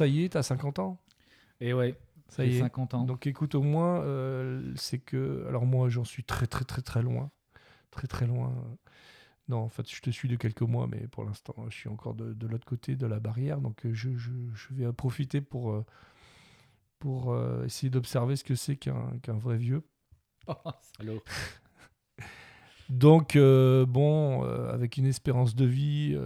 ça y est, t'as 50 ans Et ouais, Ça y est. 50 ans. Donc écoute, au moins, euh, c'est que... Alors moi, j'en suis très très très très loin. Très très loin. Non, en fait, je te suis de quelques mois, mais pour l'instant, je suis encore de, de l'autre côté de la barrière. Donc euh, je, je- je vais en profiter pour, euh, pour euh, essayer d'observer ce que c'est qu'un vrai vieux. Oh, salaud. Donc, euh, bon, avec une espérance de vie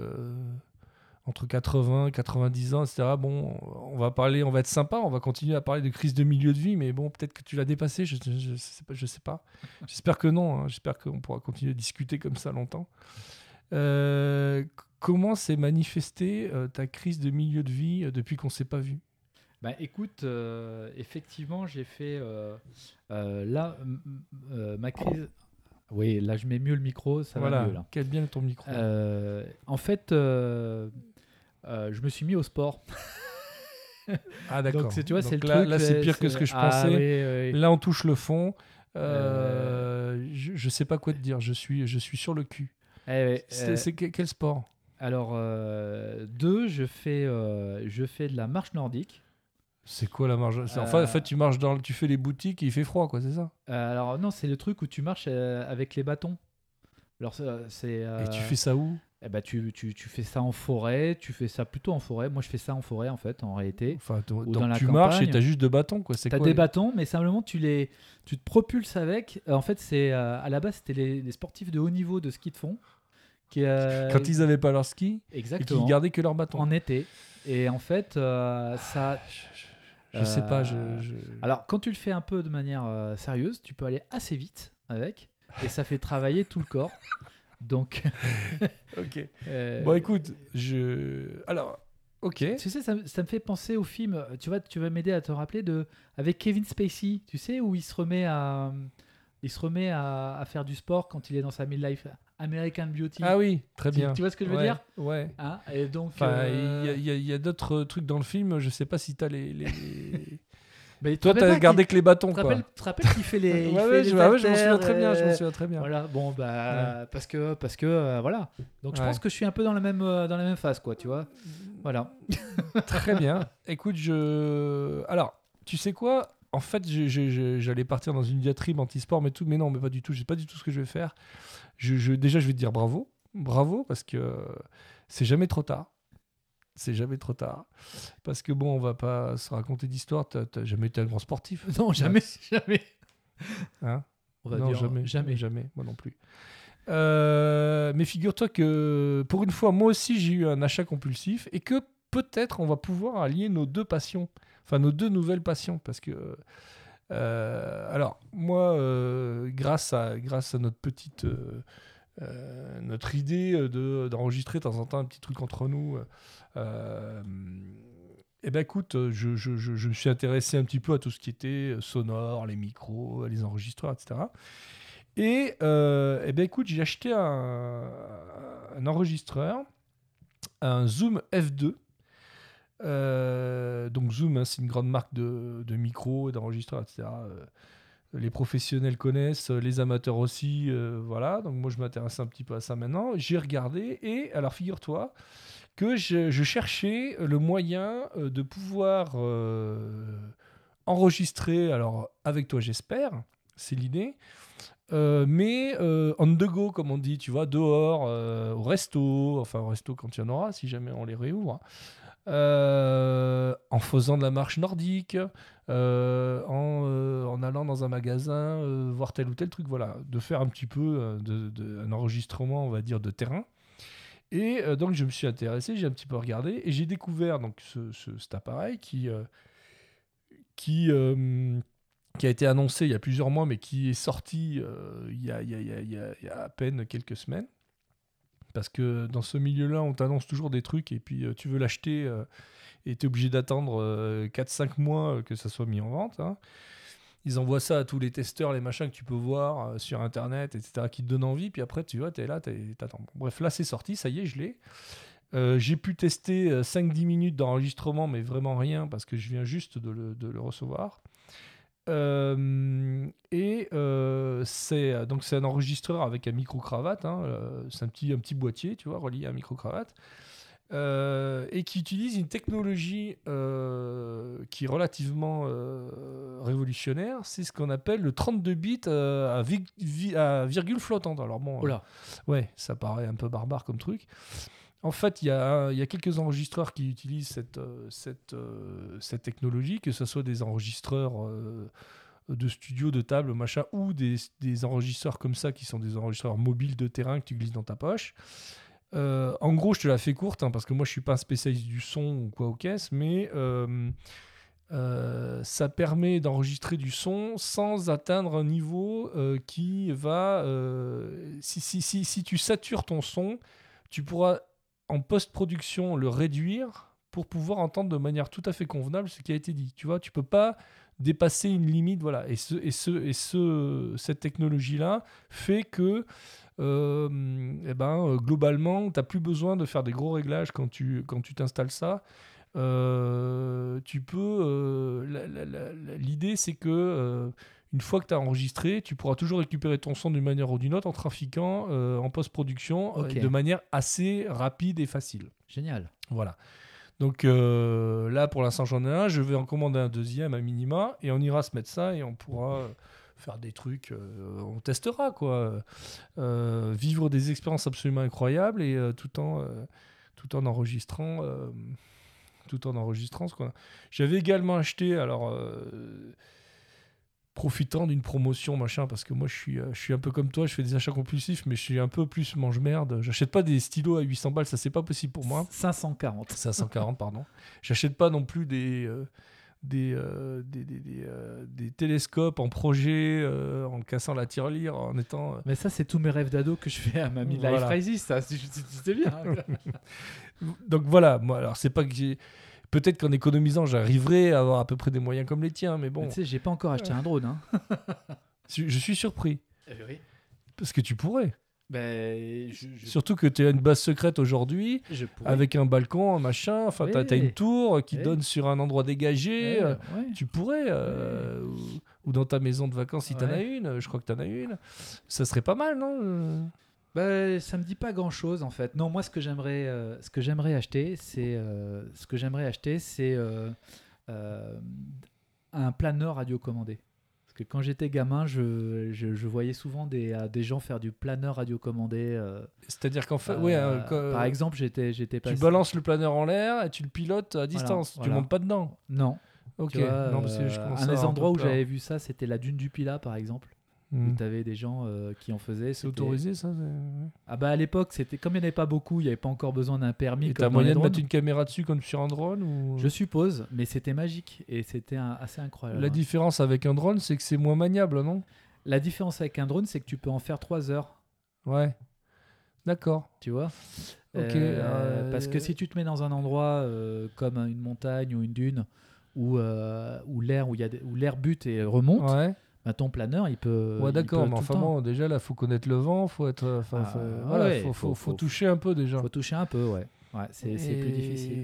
entre 80 et 90 ans, etc. Bon, on va parler, on va être sympa, on va continuer à parler de crise de milieu de vie, mais bon, peut-être que tu l'as dépassé, je, je, je sais pas. je. J'espère que non, hein, j'espère qu'on pourra continuer à discuter comme ça longtemps. Euh, comment s'est manifestée euh, ta crise de milieu de vie euh, depuis qu'on s'est pas vu? Bah écoute, effectivement, j'ai fait là ma crise. Oui, là je mets mieux le micro, ça Voilà, va mieux là. quel bien ton micro. En fait, euh, je me suis mis au sport. ah d'accord. Donc tu vois, c'est là, c'est euh, pire que ce que je Ah, pensais. oui, oui, oui. Là, on touche le fond. Euh, je, je sais pas quoi te dire. Je suis, je suis sur le cul. Eh C'est c'est que- quel sport? Alors deux, je fais, je fais de la marche nordique. C'est quoi la c'est- Enfin, en fait, tu marches dans, tu fais les boutiques et il fait froid, quoi, c'est ça? Euh, alors non, c'est le truc où tu marches euh, avec les bâtons. Alors c'est, c'est, Et tu fais ça où? Eh ben, tu, tu, tu fais ça en forêt, tu fais ça plutôt en forêt. Moi, je fais ça en forêt, en fait, en réalité. Enfin, donc dans la tu marches et campagne. t'as juste deux bâtons, quoi. Tu as quoi des les- bâtons, mais simplement, tu, les, tu te propulses avec. Euh, en fait, c'est euh, à la base, c'était les, les sportifs de haut niveau de ski de fond. Qui, euh, Quand ils avaient pas leur ski et Exactement. qu'ils gardaient que leurs bâtons. En été. Et en fait, euh, ça... Je sais pas. Je, Euh, je- Alors, quand tu le fais un peu de manière sérieuse, tu peux aller assez vite avec. Et ça fait travailler tout le corps. Donc... Ok. euh, Bon, écoute, je. Alors, ok. Tu sais, ça, me- ça me fait penser au film. Tu vois, tu vas m'aider à te rappeler de avec Kevin Spacey. Tu sais où il se remet à, il se remet à, à faire du sport quand il est dans sa midlife. American Beauty. Ah oui, très Tu- bien. tu vois ce que je veux Ouais, dire? Ouais. Hein Et donc. Enfin, euh, y a- il y a, il y a d'autres trucs dans le film. Je sais pas si t'as les. les- les- tu te Toi, t'as gardé que les bâtons, Tu te quoi. rappelles, tu te rappelles qu'il fait les. il ouais, fait ouais, les je, ouais, je m'en souviens très bien. Je m'en euh, souviens très bien. Voilà, bon, bah, parce que, parce que, euh, voilà. Donc, je pense que je suis un peu dans la même, euh, dans la même phase, quoi, tu vois. Voilà. Très bien. Écoute, je. Alors, tu sais quoi? En fait, j'allais partir dans une diatribe anti-sport, mais tout, mais non, mais pas du tout. Je sais pas du tout ce que je vais faire. Je, je- déjà, je vais te dire bravo, bravo, parce que c'est jamais trop tard. C'est jamais trop tard. Parce que bon, on va pas se raconter d'histoire. T'as jamais été un grand sportif. Non, jamais, jamais. Hein? On va non, dire jamais, jamais. jamais, moi non plus. Euh, mais figure-toi que pour une fois, moi aussi, j'ai eu un achat compulsif et que peut-être on va pouvoir allier nos deux passions, enfin nos deux nouvelles passions, parce que euh, alors moi, euh, grâce à grâce à notre petite euh, euh, notre idée de d'enregistrer de temps en temps un petit truc entre nous. Euh, eh ben écoute, je, je, je, je me suis intéressé un petit peu à tout ce qui était sonore, les micros, les enregistreurs, etc. Et euh, eh ben écoute, j'ai acheté un, un enregistreur, un Zoom F2. Euh, donc Zoom, hein, c'est une grande marque de, de micros d'enregistreurs, etc. Euh, les professionnels connaissent, les amateurs aussi, euh, voilà. Donc moi je m'intéresse un petit peu à ça maintenant. J'ai regardé et alors figure-toi que je, cherchais le moyen euh, de pouvoir euh, enregistrer, alors avec toi j'espère, c'est l'idée, euh, mais euh, on the go comme on dit, tu vois, dehors, euh, au resto, enfin au resto quand il y en aura, si jamais on les réouvre, euh, en faisant de la marche nordique, euh, en, euh, en allant dans un magasin, voir tel ou tel truc, voilà, de faire un petit peu de, de- un enregistrement, on va dire, de terrain. Et donc je me suis intéressé, j'ai un petit peu regardé et j'ai découvert donc ce, ce- cet appareil qui qui a été annoncé il y a plusieurs mois, mais qui est sorti il y a- il y a- il y a à peine quelques semaines. Parce que dans ce milieu-là, on t'annonce toujours des trucs et puis euh, tu veux l'acheter euh, et tu es obligé d'attendre 4-5 mois euh, que ça soit mis en vente. hein. Ils envoient ça à tous les testeurs, les machins que tu peux voir sur Internet, etc., qui te donnent envie. Puis après, tu vois, tu es là, t'attends. Bon, bref, là, c'est sorti, ça y est, je l'ai. J'ai pu tester euh, 5-10 minutes d'enregistrement, mais vraiment rien, parce que je viens juste de le recevoir. Euh, et euh, c'est donc c'est un enregistreur avec un micro cravate. hein, euh, c'est un petit un petit boîtier, tu vois, relié à un micro cravate, euh, et qui utilise une technologie euh, qui est relativement euh, révolutionnaire. C'est ce qu'on appelle le 32 bits euh, à, vi- vi- à virgule flottante. Alors bon. Ouais, ça paraît un peu barbare comme truc. En fait, il y, a, quelques enregistreurs qui utilisent cette, euh, euh, technologie, que ce soit des enregistreurs euh, de studio, de table, ou des, enregistreurs comme ça, qui sont des enregistreurs mobiles de terrain que tu glisses dans ta poche. En gros, je te la fais courte, hein, parce que moi, je suis pas un spécialiste du son ou quoi aux caisses, mais ça permet d'enregistrer du son sans atteindre un niveau qui va... si tu satures ton son, tu pourras en post-production le réduire pour pouvoir entendre de manière tout à fait convenable ce qui a été dit. Tu vois, tu peux pas dépasser une limite, voilà. Et, ce, et, ce, et ce, cette technologie-là fait que, euh, eh ben, globalement, tu n'as plus besoin de faire des gros réglages quand tu quand tu t'installes ça. Euh, tu peux. euh, L'idée, c'est que une fois que tu as enregistré, tu pourras toujours récupérer ton son d'une manière ou d'une autre en trafiquant euh, en post-production euh, de manière assez rapide et facile. Génial. Voilà. Donc euh, là, pour l'instant, j'en ai un. Je vais en commander un deuxième à minima et on ira se mettre ça et on pourra faire des trucs. on testera quoi. Vivre des expériences absolument incroyables et tout en tout en enregistrant. tout en enregistrant ce qu'on a. J'avais également acheté, alors profitant d'une promotion machin, parce que moi je suis, euh, je suis un peu comme toi, je fais des achats compulsifs, mais je suis un peu plus mange-merde. J'achète pas des stylos à 800 balles, ça c'est pas possible pour moi. 540. 540, pardon. J'achète pas non plus des, euh, des, euh, des, des, des, euh, des télescopes en projet, en cassant la tirelire, en étant. Mais ça, c'est tous mes rêves d'ado que je fais à Mamie Life Voilà. Crisis. Ça, c'est c'est bien. Donc voilà, moi, alors c'est pas que j'ai. Peut-être qu'en économisant, j'arriverai à avoir à peu près des moyens comme les tiens, mais bon, Tu sais, j'ai pas encore acheté un drone. Hein. je suis surpris. oui. Parce que tu pourrais. Ben, je, je, Surtout que tu as une base secrète aujourd'hui, avec un balcon, un machin, enfin, tu as, une tour qui Oui. donne sur un endroit dégagé. Ouais, euh. Tu pourrais, euh, ou, ou dans ta maison de vacances si t'en as Ouais. une, je crois que t'en as une. Ça serait pas mal, non euh Bah, ça me dit pas grand chose en fait. Non, moi ce que j'aimerais, euh, ce que j'aimerais acheter, c'est euh, ce que j'aimerais acheter, c'est euh, un planeur radiocommandé. Parce que quand j'étais gamin, je, je, je voyais souvent des, des gens faire du planeur radiocommandé. C'est-à-dire qu'en fait, quand- par exemple, j'étais, j'étais tu balances le planeur en l'air et tu le pilotes à distance. Tu voilà. montes pas dedans. Non. Ok. Vois, non, parce que je commence un des endroits où j'avais vu ça, c'était la dune du Pilat, par exemple. Où tu avais des gens euh, qui en faisaient. C'est autorisé, ça Ah bah à l'époque, c'était comme il n'y en avait pas beaucoup, il n'y avait pas encore besoin d'un permis. Et t'as moyen de mettre une caméra dessus comme sur un drone ou... Je suppose, mais c'était magique et c'était un- assez incroyable. La différence avec un drone, c'est que c'est moins maniable, non? La différence avec un drone, c'est que tu peux en faire 3 heures, Ouais. D'accord. tu vois? Ok, Euh, euh, Parce que si tu te mets dans un endroit comme une montagne ou une dune où, où l'air où y a où l'air bute et remonte, Ouais. Bah, ton planeur il peut. Ouais, il d'accord, mais enfin bon, déjà là, faut connaître le vent, faut être. euh, Enfin, Ah, faut- voilà, ouais, faut, toucher un peu déjà. Faut toucher un peu, ouais. Ouais, c'est c'est plus Et- difficile.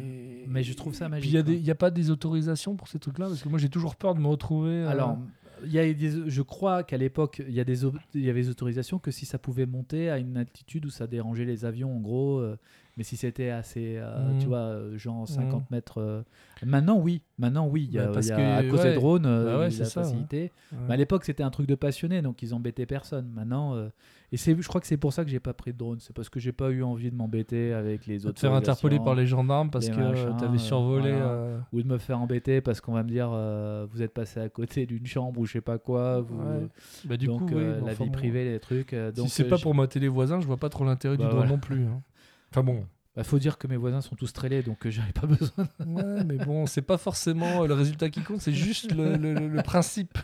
Mais je trouve ça magique. Il y a il pas des autorisations pour ces trucs-là? Parce que moi j'ai toujours peur de me retrouver. euh, Alors, il y a des, je crois qu'à l'époque, il y, a des, au- il y avait des autorisations que si ça pouvait monter à une altitude où ça dérangeait les avions, en gros, euh, Mais si c'était assez, euh, tu vois, euh, genre 50 mètres. euh, Maintenant, oui. Maintenant, oui. Il y a, Bah, parce y a- que, à cause ouais. des drones, euh, Bah ouais, la ça, facilité. Ouais. Mais à l'époque, c'était un truc de passionné, donc ils embêtaient personne. Maintenant, euh, et c'est, je crois que c'est pour ça que j'ai pas pris de drone. C'est parce que j'ai pas eu envie de m'embêter avec les De autres. te faire interpeller par les gendarmes parce les que tu avais survolé. voilà. ou de me faire embêter parce qu'on va me dire vous êtes passé à côté d'une chambre ou je sais pas quoi. Vous... Bah, du donc coup, oui, la enfin, vie privée, les trucs. donc si c'est pas pour mater les voisins, je vois pas trop l'intérêt Bah, du drone non plus. hein. Enfin bon. Bah, faut dire que mes voisins sont tous trélés, donc euh, j'avais pas besoin. Ouais, mais bon, c'est pas forcément euh, le résultat qui compte, c'est juste le, le- le- le principe.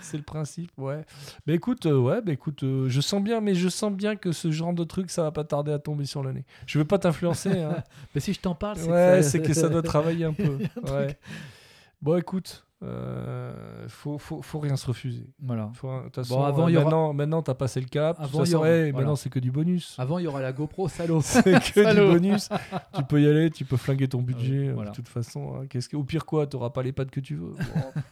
c'est le principe, ouais. Mais écoute, euh, ouais, bah écoute, euh, je sens bien, mais je sens bien que ce genre de truc, ça va pas tarder à tomber sur le nez. Je veux pas t'influencer. hein. Mais si je t'en parle, c'est ouais, que c'est que ça doit travailler un peu. Un Ouais. Bon, écoute, euh, faut, faut, faut rien se refuser. Voilà. Faut, façon, Bon, avant, euh, y aura- maintenant, maintenant, t'as passé le cap. Avant, il y façon, aura- hey, voilà. maintenant, c'est que du bonus. Avant, il y aura la GoPro, salaud. c'est que du bonus. tu peux y aller, tu peux flinguer ton budget. euh, voilà. De toute façon, hein. Qu'est-ce que... au pire quoi, t'auras pas les pattes que tu veux.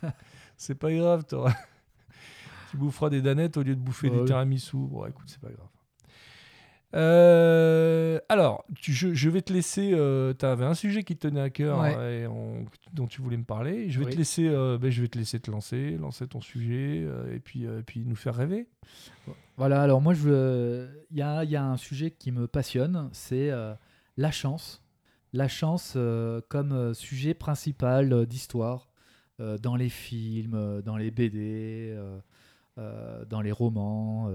Bon, c'est pas grave, tu boufferas des danettes au lieu de bouffer Bah du tiramisu. Bon, écoute, c'est pas grave. Euh, alors, tu- je, je vais te laisser. tu avais un sujet qui te tenait à cœur Ouais. et on- dont tu voulais me parler. Je vais Oui. te laisser. euh, ben, je vais te laisser te lancer, lancer ton sujet euh, et puis euh, et puis nous faire rêver. Voilà, alors moi, je il y a, il y a un sujet qui me passionne, c'est euh, la chance. La chance euh, comme euh, sujet principal euh, d'histoire euh, dans les films, euh, dans les BD, euh, euh, dans les romans.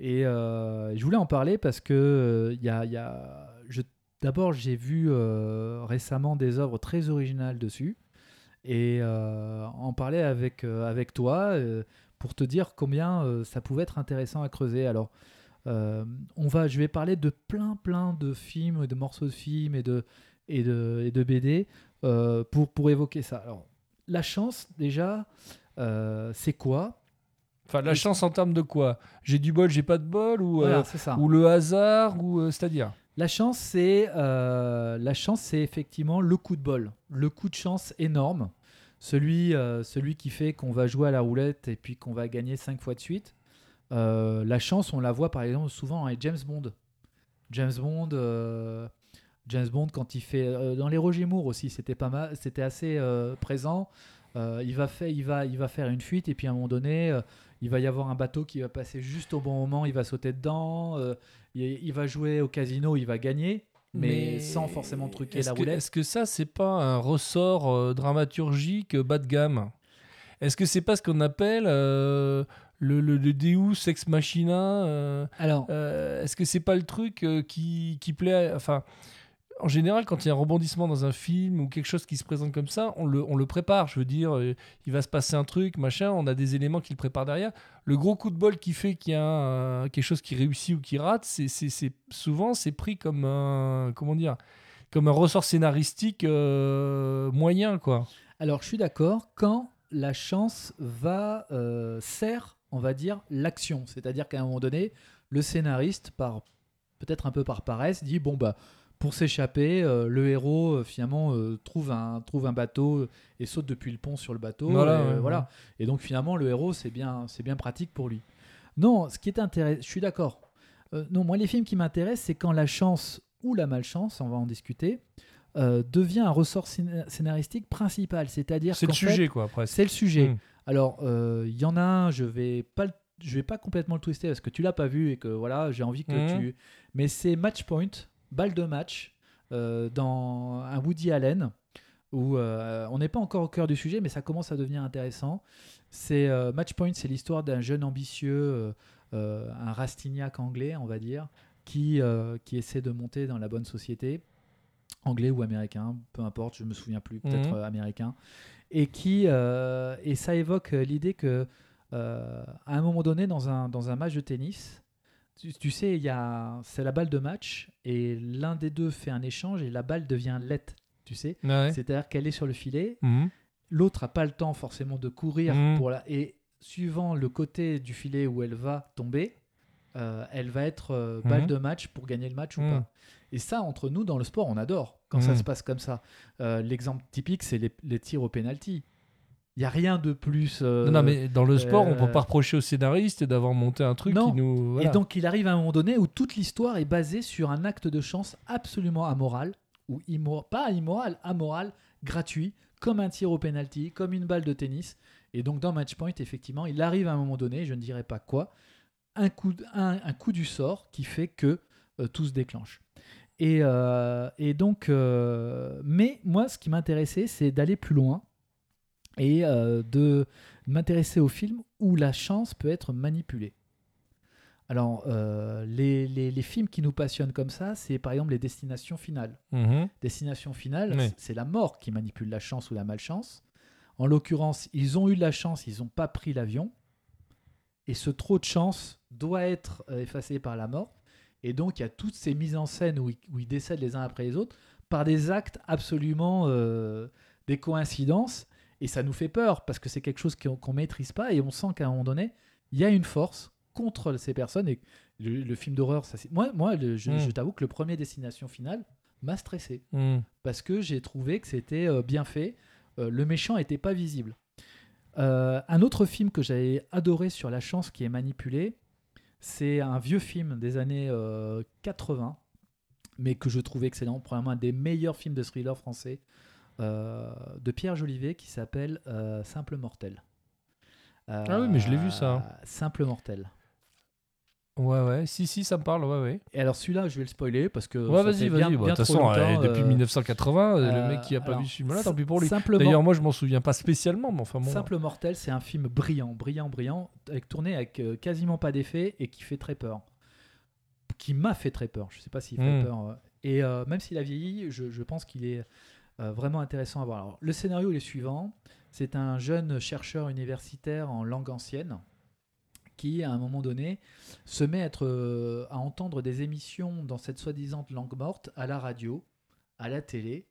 Et euh, je voulais en parler parce que euh, y a, je- d'abord, j'ai vu euh, récemment des œuvres très originales dessus. Et en parler avec, avec toi. pour te dire combien ça pouvait être intéressant à creuser. Alors, on va, je vais parler de plein, plein de films, de morceaux de films et de, et de, et de BD pour, pour évoquer ça. Alors, la chance, déjà, c'est quoi? Enfin, la chance en termes de quoi? J'ai du bol, j'ai pas de bol? Ou Voilà, euh, ou le hasard? Ou euh, c'est-à-dire? La chance, c'est euh, la chance, c'est effectivement le coup de bol, le coup de chance énorme, celui, celui qui fait qu'on va jouer à la roulette et puis qu'on va gagner cinq fois de suite. La chance, on la voit par exemple souvent avec James Bond. James Bond, James Bond quand il fait dans les Roger Moore aussi, c'était pas mal, c'était assez présent. Il va faire, il va, il va faire une fuite et puis à un moment donné, il va y avoir un bateau qui va passer juste au bon moment, il va sauter dedans. euh, il, il va jouer au casino, il va gagner, mais, sans forcément truquer la que, roulette. Est-ce que ça, c'est pas un ressort euh, dramaturgique euh, bas de gamme? Est-ce que c'est pas ce qu'on appelle euh, le, le, le Deus ex machina Alors, Est-ce que c'est pas le truc qui, qui plaît à- Enfin, en général, quand il y a un rebondissement dans un film ou quelque chose qui se présente comme ça, on le, prépare. Je veux dire, euh, il va se passer un truc, machin, on a des éléments qui le préparent derrière. Le gros coup de bol qui fait qu'il y a quelque chose qui réussit ou qui rate, c'est- souvent c'est pris comme un comment dire, comme un ressort scénaristique euh, moyen, quoi. alors, je suis d'accord quand la chance va euh, sert, on va dire, l'action. C'est-à-dire qu'à un moment donné, le scénariste, par peut-être un peu par paresse, dit bon bah pour s'échapper, euh, le héros euh, finalement euh, trouve un trouve un bateau et saute depuis le pont sur le bateau. Voilà, et, ouais, voilà. ouais. Et donc finalement le héros c'est bien c'est bien pratique pour lui. Non, ce qui est intéressant, je suis d'accord. Non, moi les films qui m'intéressent c'est quand la chance ou la malchance, on va en discuter, devient un ressort scén- scénaristique principal. C'est-à-dire C'est le fait, sujet, quoi, presque. c'est le sujet. Mm. Alors, il y en a un, je vais pas le- je vais pas complètement le twister parce que tu l'as pas vu et que voilà, j'ai envie que Mhm. tu. Mais c'est Match Point, balle de match, euh, dans un Woody Allen où euh, on n'est pas encore au cœur du sujet, mais ça commence à devenir intéressant. C'est euh, Match Point, c'est l'histoire d'un jeune ambitieux, euh, un Rastignac anglais, on va dire, qui qui essaie de monter dans la bonne société, anglais ou américain, peu importe, je me souviens plus, peut-être Mhm. américain, et qui et ça évoque l'idée que à un moment donné dans un dans un match de tennis, tu, tu sais, il y a c'est la balle de match et l'un des deux fait un échange et la balle devient lette, tu sais, Ouais. c'est-à-dire qu'elle est sur le filet, Mhm. l'autre a pas le temps forcément de courir Mhm. pour la et suivant le côté du filet où elle va tomber, euh, elle va être euh, balle Mhm. de match pour gagner le match ou pas. Et ça, entre nous, dans le sport, on adore quand ça se passe comme ça. Euh, L'exemple typique, c'est les, les tirs au penalty. Il y a rien de plus. euh, non, non, mais dans le sport, on euh, peut pas reprocher au scénariste d'avoir monté un truc Non. qui nous. voilà. Et donc il arrive à un moment donné où toute l'histoire est basée sur un acte de chance absolument amoral, ou pas immoral, amoral, gratuit, comme un tir au penalty, comme une balle de tennis. Et donc dans Matchpoint, effectivement, il arrive à un moment donné, je ne dirais pas quoi, un coup, un, un coup du sort qui fait que euh, tout se déclenche. Et, euh, et donc, euh, mais moi, ce qui m'intéressait, c'est d'aller plus loin et euh, de m'intéresser au film où la chance peut être manipulée. Alors, euh, les, les- les films qui nous passionnent comme ça, c'est par exemple les destinations finales. Mhm. Destination finale, Oui. c'est la mort qui manipule la chance ou la malchance. En l'occurrence, ils ont eu de la chance, ils n'ont pas pris l'avion. Et ce trop de chance doit être euh, effacé par la mort. Et donc, il y a toutes ces mises en scène où ils, où ils décèdent les uns après les autres par des actes absolument euh, des coïncidences. Et ça nous fait peur parce que c'est quelque chose qu'on ne maîtrise pas. Et on sent qu'à un moment donné, il y a une force contre ces personnes. Et le, le film d'horreur, ça, c'est- moi, moi le- je, Mm. je t'avoue que le premier Destination Finale m'a stressé Mhm. parce que j'ai trouvé que c'était euh, bien fait. Euh, le méchant n'était pas visible. Euh, un autre film que j'avais adoré sur la chance qui est manipulée, c'est un vieux film des années euh, 80, mais que je trouve excellent, probablement un des meilleurs films de thriller français, de Pierre Jolivet qui s'appelle euh, Simple Mortel. Ah oui, mais je l'ai vu, ça. Euh, Simple Mortel. Ouais, ouais. Si, si, ça me parle. Ouais, ouais. Et alors celui-là, je vais le spoiler parce que Ouais, vas-y, vas-y. Bah, De toute façon, euh, depuis euh, 1980, euh, le euh, mec qui a pas alors, vu ce film-là, tant pis pour lui. D'ailleurs, moi, je m'en souviens pas spécialement, mais enfin bon. Simple Mortel, c'est un film brillant, brillant, brillant, avec tourné avec euh, quasiment pas d'effets et qui fait très peur. Qui m'a fait très peur. Je sais pas s'il fait Mm. peur. euh. Et euh, même s'il a vieilli, je, je pense qu'il est euh, vraiment intéressant à voir. Alors, le scénario est le suivant. C'est un jeune chercheur universitaire en langue ancienne qui, à un moment donné, se met à, être, euh, à entendre des émissions dans cette soi-disant langue morte à la radio, à la télé.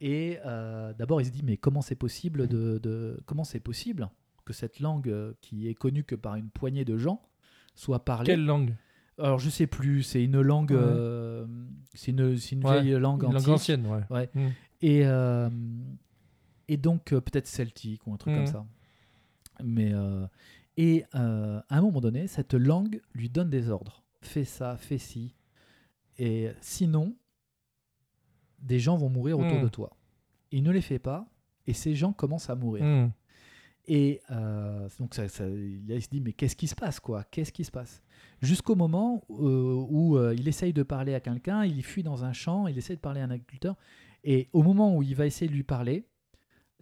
Et euh, d'abord, il se dit mais comment c'est possible de, de- comment c'est possible que cette langue qui est connue que par une poignée de gens soit parlée Quelle langue? Alors je sais plus, c'est une langue, Ouais. euh, c'est une, c'est une Ouais, vieille langue Une langue ancienne, ouais. Ouais. Mm. Et, euh, et donc euh, peut-être celtique ou un truc comme ça. Mais euh, et à un moment donné, cette langue lui donne des ordres. Fais ça, fais ci. Et sinon, des gens vont mourir autour Mhm. de toi. Il ne les fait pas, et ces gens commencent à mourir. Mm. Et donc ça, ça- là, il se dit mais qu'est-ce qui se passe quoi? Qu'est-ce qui se passe? Jusqu'au moment où il essaye de parler à quelqu'un, il fuit dans un champ, il essaie de parler à un agriculteur, et au moment où il va essayer de lui parler,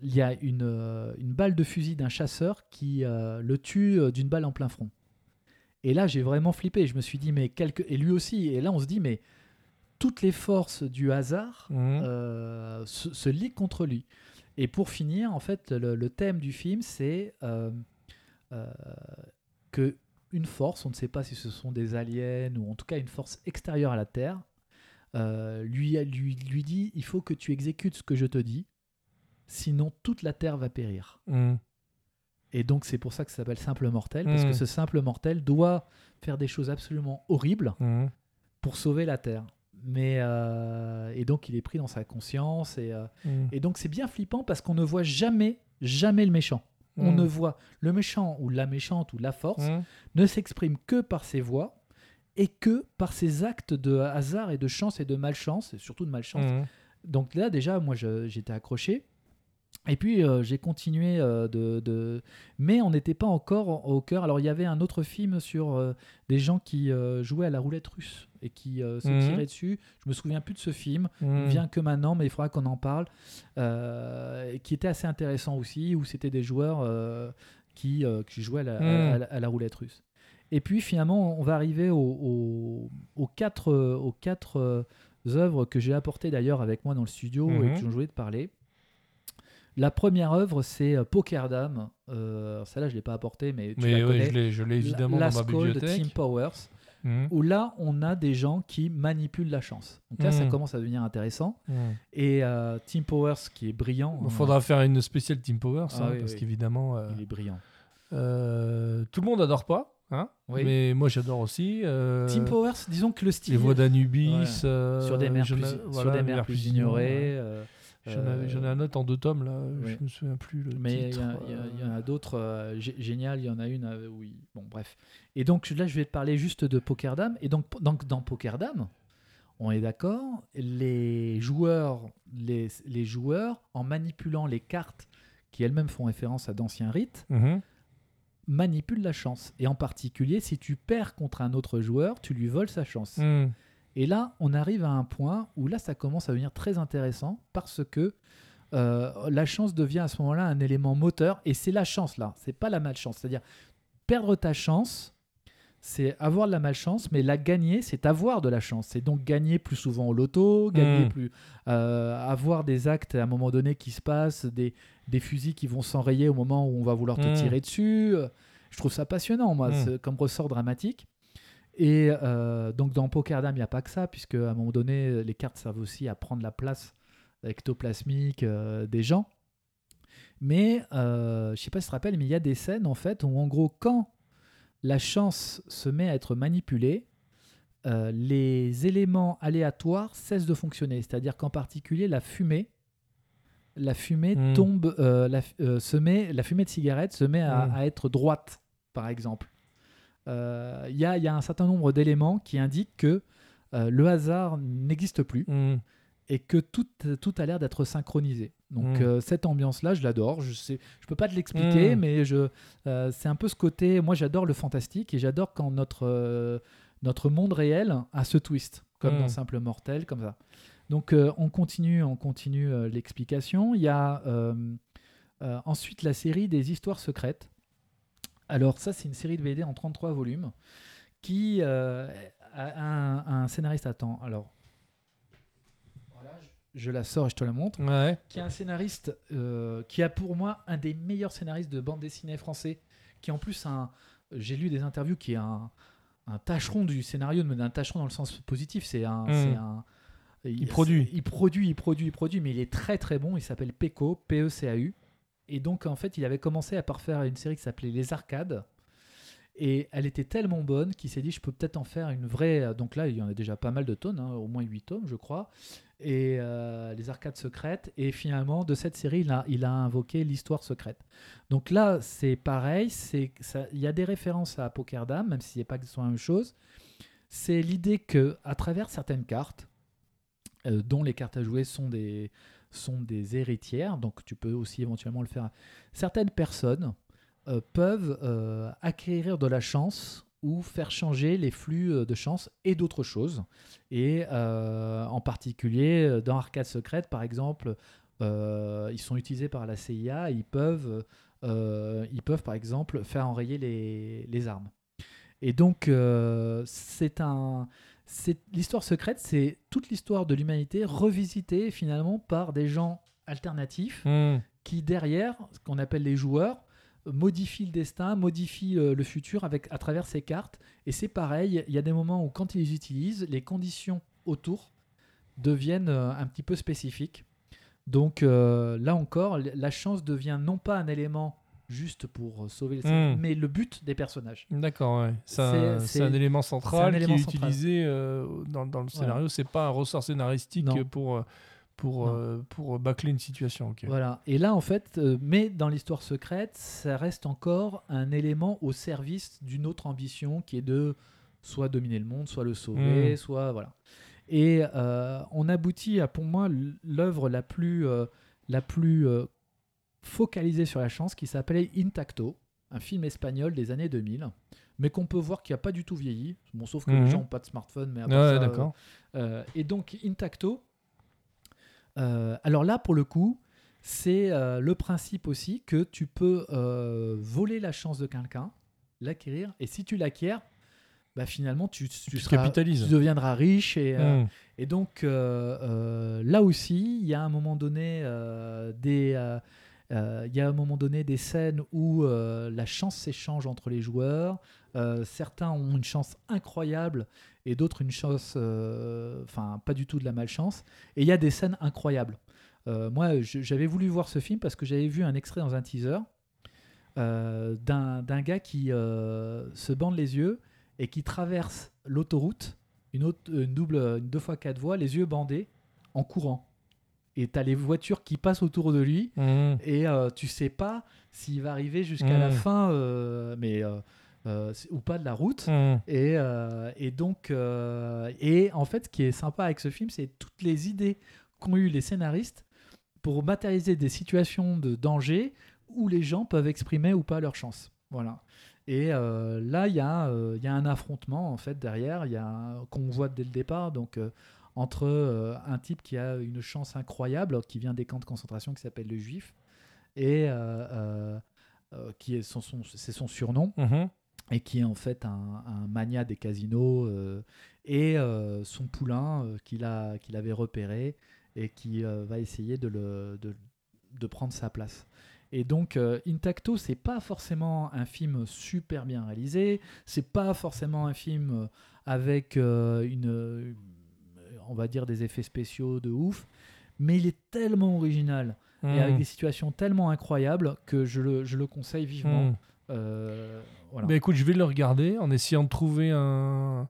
il y a une, euh, une balle de fusil d'un chasseur qui euh, le tue euh, d'une balle en plein front. Et là j'ai vraiment flippé, je me suis dit mais quelque... et lui aussi, et là on se dit mais toutes les forces du hasard Mhm. euh, se, se liguent contre lui. Et pour finir, en fait, le, le thème du film, c'est euh, que une force, on ne sait pas si ce sont des aliens ou en tout cas une force extérieure à la Terre, euh, lui, lui, lui dit il faut que tu exécutes ce que je te dis, sinon toute la Terre va périr. Mm. Et donc c'est pour ça que ça s'appelle simple mortel, parce Mm. que ce simple mortel doit faire des choses absolument horribles Mm. pour sauver la Terre. Mais euh, et donc il est pris dans sa conscience et, euh, et donc c'est bien flippant parce qu'on ne voit jamais jamais le méchant. On ne voit le méchant ou la méchante ou la force ne s'exprime que par ses voix et que par ses actes de hasard et de chance et de malchance, et surtout de malchance. Mm. Donc là, déjà, moi, j'étais accroché. Et puis, euh, j'ai continué euh, de, de- Mais on n'était pas encore au cœur. Alors, il y avait un autre film sur euh, des gens qui jouaient à la roulette russe et qui se Mhm. tiraient dessus. Je me souviens plus de ce film. Il Mm. vient que maintenant, mais il faudra qu'on en parle. Qui était assez intéressant aussi, où c'était des joueurs qui, qui jouaient à la, à la- à la roulette russe. Et puis finalement, on va arriver aux, aux- aux quatre, aux quatre euh, œuvres que j'ai apportées d'ailleurs avec moi dans le studio et Mhm. que j'ai joué de parler. La première œuvre, c'est euh, Poker Dame. Euh, Celle-là, je ne l'ai pas apportée, mais tu Mais la oui, connais. je l'ai- je évidemment La- dans ma Last Call de bibliothèque. Tim Powers Mm. où là, on a des gens qui manipulent la chance. Donc là, ça Mm. commence à devenir intéressant. Mm. Et euh, Tim Powers, qui est brillant, Il faudra faire une spéciale Team Powers, Ah hein, oui, parce oui. qu'évidemment, euh, il est brillant. tout le monde adore pas, hein Oui. mais moi j'adore aussi. euh, Tim Powers, disons que le style les voix d'Anubis, Ouais. euh, sur des mers plus, voilà, mers plus ignorées, euh, J'en ai un autre en deux tomes là, ouais. je me souviens plus le Mais il y, a- a- en a d'autres gé- géniales. Il y en a une il- Bon, bref. Et donc là, je vais te parler juste de Poker Dame. Et donc, donc dans Poker Dame, on est d'accord, les joueurs, les, les joueurs, en manipulant les cartes qui elles-mêmes font référence à d'anciens rites, mhm. Manipulent la chance. Et en particulier, si tu perds contre un autre joueur, tu lui voles sa chance. Hmm. Et là, on arrive à un point où là, ça commence à devenir très intéressant parce que euh, la chance devient à ce moment-là un élément moteur. Et c'est la chance là, c'est pas la malchance. C'est-à-dire perdre ta chance, c'est avoir de la malchance, mais la gagner, c'est avoir de la chance. C'est donc gagner plus souvent au loto, gagner Mm. plus, euh, avoir des actes à un moment donné qui se passent, des, des fusils qui vont s'enrayer au moment où on va vouloir te Mm. tirer dessus. Je trouve ça passionnant, moi, Mm. c'est- comme ressort dramatique. Et euh, donc dans Poker Dame, il n'y a pas que ça, puisque à un moment donné, les cartes servent aussi à prendre la place ectoplasmique euh, des gens. Mais je sais pas si tu te rappelles, mais il y a des scènes en fait où en gros, quand la chance se met à être manipulée, euh, les éléments aléatoires cessent de fonctionner. C'est-à-dire qu'en particulier, la fumée, la fumée Mm. tombe, euh, la, euh, se met, la fumée de cigarette se met à, Mm. à être droite, par exemple. Il y, a, il y a un certain nombre d'éléments qui indiquent que le hasard n'existe plus Hmm. et que tout, tout a l'air d'être synchronisé. Donc Mm. euh, cette ambiance-là, je l'adore. Je sais, je peux pas te l'expliquer, Mm. mais je, euh, c'est un peu ce côté. Moi, j'adore le fantastique et j'adore quand notre euh, notre monde réel a ce twist, comme Mm. dans Simple Mortel, comme ça. Donc on continue, on continue l'explication. Il y a ensuite la série des histoires secrètes. Alors ça, c'est une série de BD en 33 volumes qui a un, un scénariste attend. Alors je, la sors et je te la montre. Ouais. Qui est un scénariste euh, qui a pour moi un des meilleurs scénaristes de bande dessinée français, qui en plus un, j'ai lu des interviews qui est un, un tâcheron du scénario, mais un tâcheron dans le sens positif. C'est un, Mm. c'est un Il produit. il produit, il produit, il produit, mais il est très très bon. Il s'appelle Peco, P-E-C-A-U. Et donc en fait, il avait commencé à parfaire une série qui s'appelait Les Arcades. Et elle était tellement bonne qu'il s'est dit, je peux peut-être en faire une vraie. Donc là, il y en a déjà pas mal de tonnes, hein, au moins 8 tomes, je crois. Et euh, les arcades secrètes. Et finalement, de cette série, il a, il invoqué l'histoire secrète. Donc là, c'est pareil. Il y a des références à Poker Dame, même si ce n'est pas exactement la même chose. C'est l'idée que à travers certaines cartes, euh, dont les cartes à jouer sont des, héritières, donc tu peux aussi éventuellement le faire. Certaines personnes euh, peuvent acquérir de la chance ou faire changer les flux euh, de chance et d'autres choses. Et euh, en particulier, euh, dans Arcade Secrète, par exemple, euh, ils sont utilisés par la CIA, ils peuvent, euh, ils peuvent par exemple faire enrayer les, les armes. Et donc, c'est un. c'est- L'histoire secrète, c'est toute l'histoire de l'humanité revisitée finalement par des gens alternatifs Hmm. qui derrière, ce qu'on appelle les joueurs, modifient le destin, modifient euh, le futur avec, à travers ces cartes. Et c'est pareil, il y a des moments où quand ils les utilisent, les conditions autour deviennent euh, un petit peu spécifiques. Donc euh, là encore, la chance devient non pas un élément juste pour sauver le Mm. mais le but des personnages. D'accord, ouais. C'est un, élément un central élément qui est central. utilisé euh, dans, dans le scénario. C'est pas un ressort scénaristique Non. pour, euh, pour, euh, pour bâcler une situation. Voilà. Et là, en fait, euh, mais dans l'histoire secrète, ça reste encore un élément au service d'une autre ambition qui est de soit dominer le monde, soit le sauver, Mm. soit voilà. Et euh, on aboutit à, pour moi, l'œuvre la plus, euh, la plus euh, focalisée sur la chance, qui s'appelait Intacto, un film espagnol des années 2000, mais qu'on peut voir qui a pas du tout vieilli. Bon, sauf que les gens n'ont pas de smartphone, mais à Ouais, part ça, d'accord. euh, et donc Intacto, euh, alors là pour le coup, c'est euh, le principe aussi que tu peux euh, voler la chance de quelqu'un, l'acquérir, et si tu l'acquiers, bah finalement tu, tu, seras- deviendras riche et, Hmm. et donc là aussi, il y a un moment donné des il y a un moment donné des scènes où la chance s'échange entre les joueurs. Certains ont une chance incroyable et d'autres une chance, euh, enfin pas du tout de la malchance. Et il y a des scènes incroyables. Euh, moi, j'avais voulu voir ce film parce que j'avais vu un extrait dans un teaser euh, d'un gars qui se bande les yeux et qui traverse l'autoroute, une, autre- une double, une deux fois quatre voies, les yeux bandés, en courant. et tu as les voitures qui passent autour de lui Mhm. et euh, tu sais pas s'il va arriver jusqu'à la Mm. fin euh, mais euh, euh, ou pas de la route. Mhm. et, euh, et donc euh, et en fait ce qui est sympa avec ce film c'est toutes les idées qu'ont eu les scénaristes pour matérialiser des situations de danger où les gens peuvent exprimer ou pas leur chance. Voilà. Et euh, là il y, y a un affrontement en fait derrière. Il y a un- qu'on voit dès le départ. Donc entre un type qui a une chance incroyable qui vient des camps de concentration qui s'appelle le juif et qui est son, son- c'est son surnom. Mhm. Et qui est en fait un, un mania des casinos euh, et euh, son poulain euh, qu'il avait repéré et qui euh, va essayer de le de, de prendre sa place. Et donc Intacto c'est pas forcément un film super bien réalisé, c'est pas forcément un film avec une on va dire des effets spéciaux de ouf, mais il est tellement original et avec Mhm. des situations tellement incroyables que je le, je le conseille vivement. Mhm. Euh, voilà. Bah écoute, je vais le regarder en essayant de trouver un,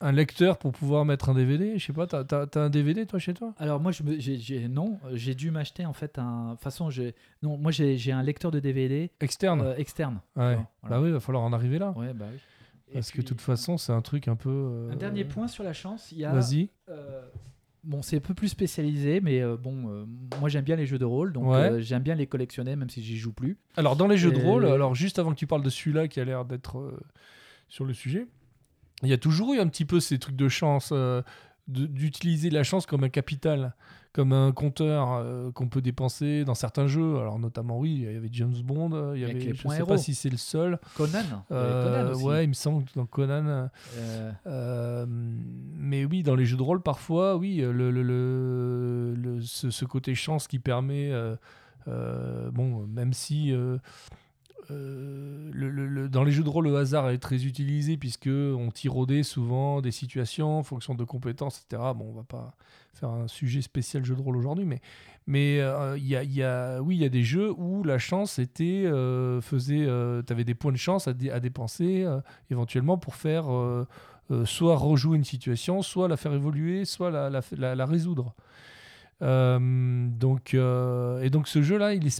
un lecteur pour pouvoir mettre un DVD. Je sais pas, t'as, t'as un DVD toi chez toi? Alors moi, je me, non, euh, j'ai dû m'acheter en fait un. De toute façon, j'ai, non, moi j'ai, un lecteur de DVD Externe? euh, externe. Ouais. Voilà. Bah oui, il va falloir en arriver là. Ouais, bah oui. Parce que de toute façon, c'est un truc un peu. euh, Un dernier point sur la chance, il y a. Vas-y. euh, bon, c'est un peu plus spécialisé, mais euh, bon, euh, moi j'aime bien les jeux de rôle, donc Ouais. euh, j'aime bien les collectionner, même si j'y joue plus. Alors, dans les jeux de rôle, alors juste avant que tu parles de celui-là qui a l'air d'être sur le sujet, il y a toujours eu un petit peu ces trucs de chance, d'utiliser la chance comme un capital, comme un compteur euh, qu'on peut dépenser dans certains jeux. Alors, notamment, oui, il y avait James Bond, euh, il y Avec avait, les je points sais héros. pas si c'est le seul. Conan, Euh, Conan aussi. ouais, il me semble que dans Conan. Euh, mais oui, dans les jeux de rôle, parfois, oui, le, le- le- le- ce, ce côté chance qui permet, bon, même si euh, euh, dans les jeux de rôle, le hasard est très utilisé puisque on tire au dé souvent des situations en fonction de compétences, etc. Bon, on va pas faire un sujet spécial jeu de rôle aujourd'hui, mais mais euh, il y a, oui, il y a des jeux où la chance était euh, faisait, tu avais des points de chance à, dé- à dépenser euh, éventuellement pour faire euh, euh, soit rejouer une situation, soit la faire évoluer, soit la résoudre. Euh, donc, euh, et donc ce jeu-là, il est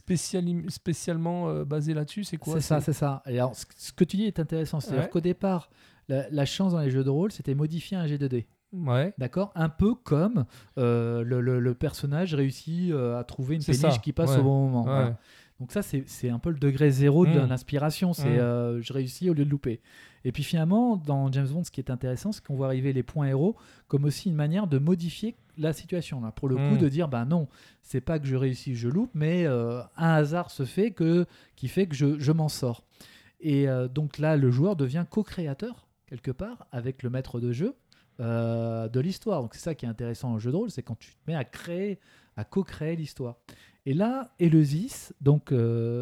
spécialement euh, basé là-dessus. C'est quoi? C'est ça, c'est ça. Et alors, ce que tu dis est intéressant. C'est-à-dire Ouais. qu'au départ, la, la chance dans les jeux de rôle, c'était modifier un G2D. Ouais. D'accord? Un peu comme le, le- le personnage réussit à trouver une péniche ça, qui passe ouais, au bon moment. Voilà. Donc ça, c'est un peu le degré zéro de Mm. l'inspiration. C'est Mm. euh, je réussis au lieu de louper. Et puis finalement, dans James Bond, ce qui est intéressant, c'est qu'on voit arriver les points héros comme aussi une manière de modifier la situation. Là. Pour le coup, Mm. de dire, bah non, c'est pas que je réussis, je loupe, mais euh, un hasard se fait que, qui fait que je, je m'en sors. Et euh, donc là, le joueur devient co-créateur, quelque part, avec le maître de jeu euh, de l'histoire. Donc c'est ça qui est intéressant en jeu de rôle, c'est quand tu te mets à créer, à co-créer l'histoire. Et là, Eleusis, donc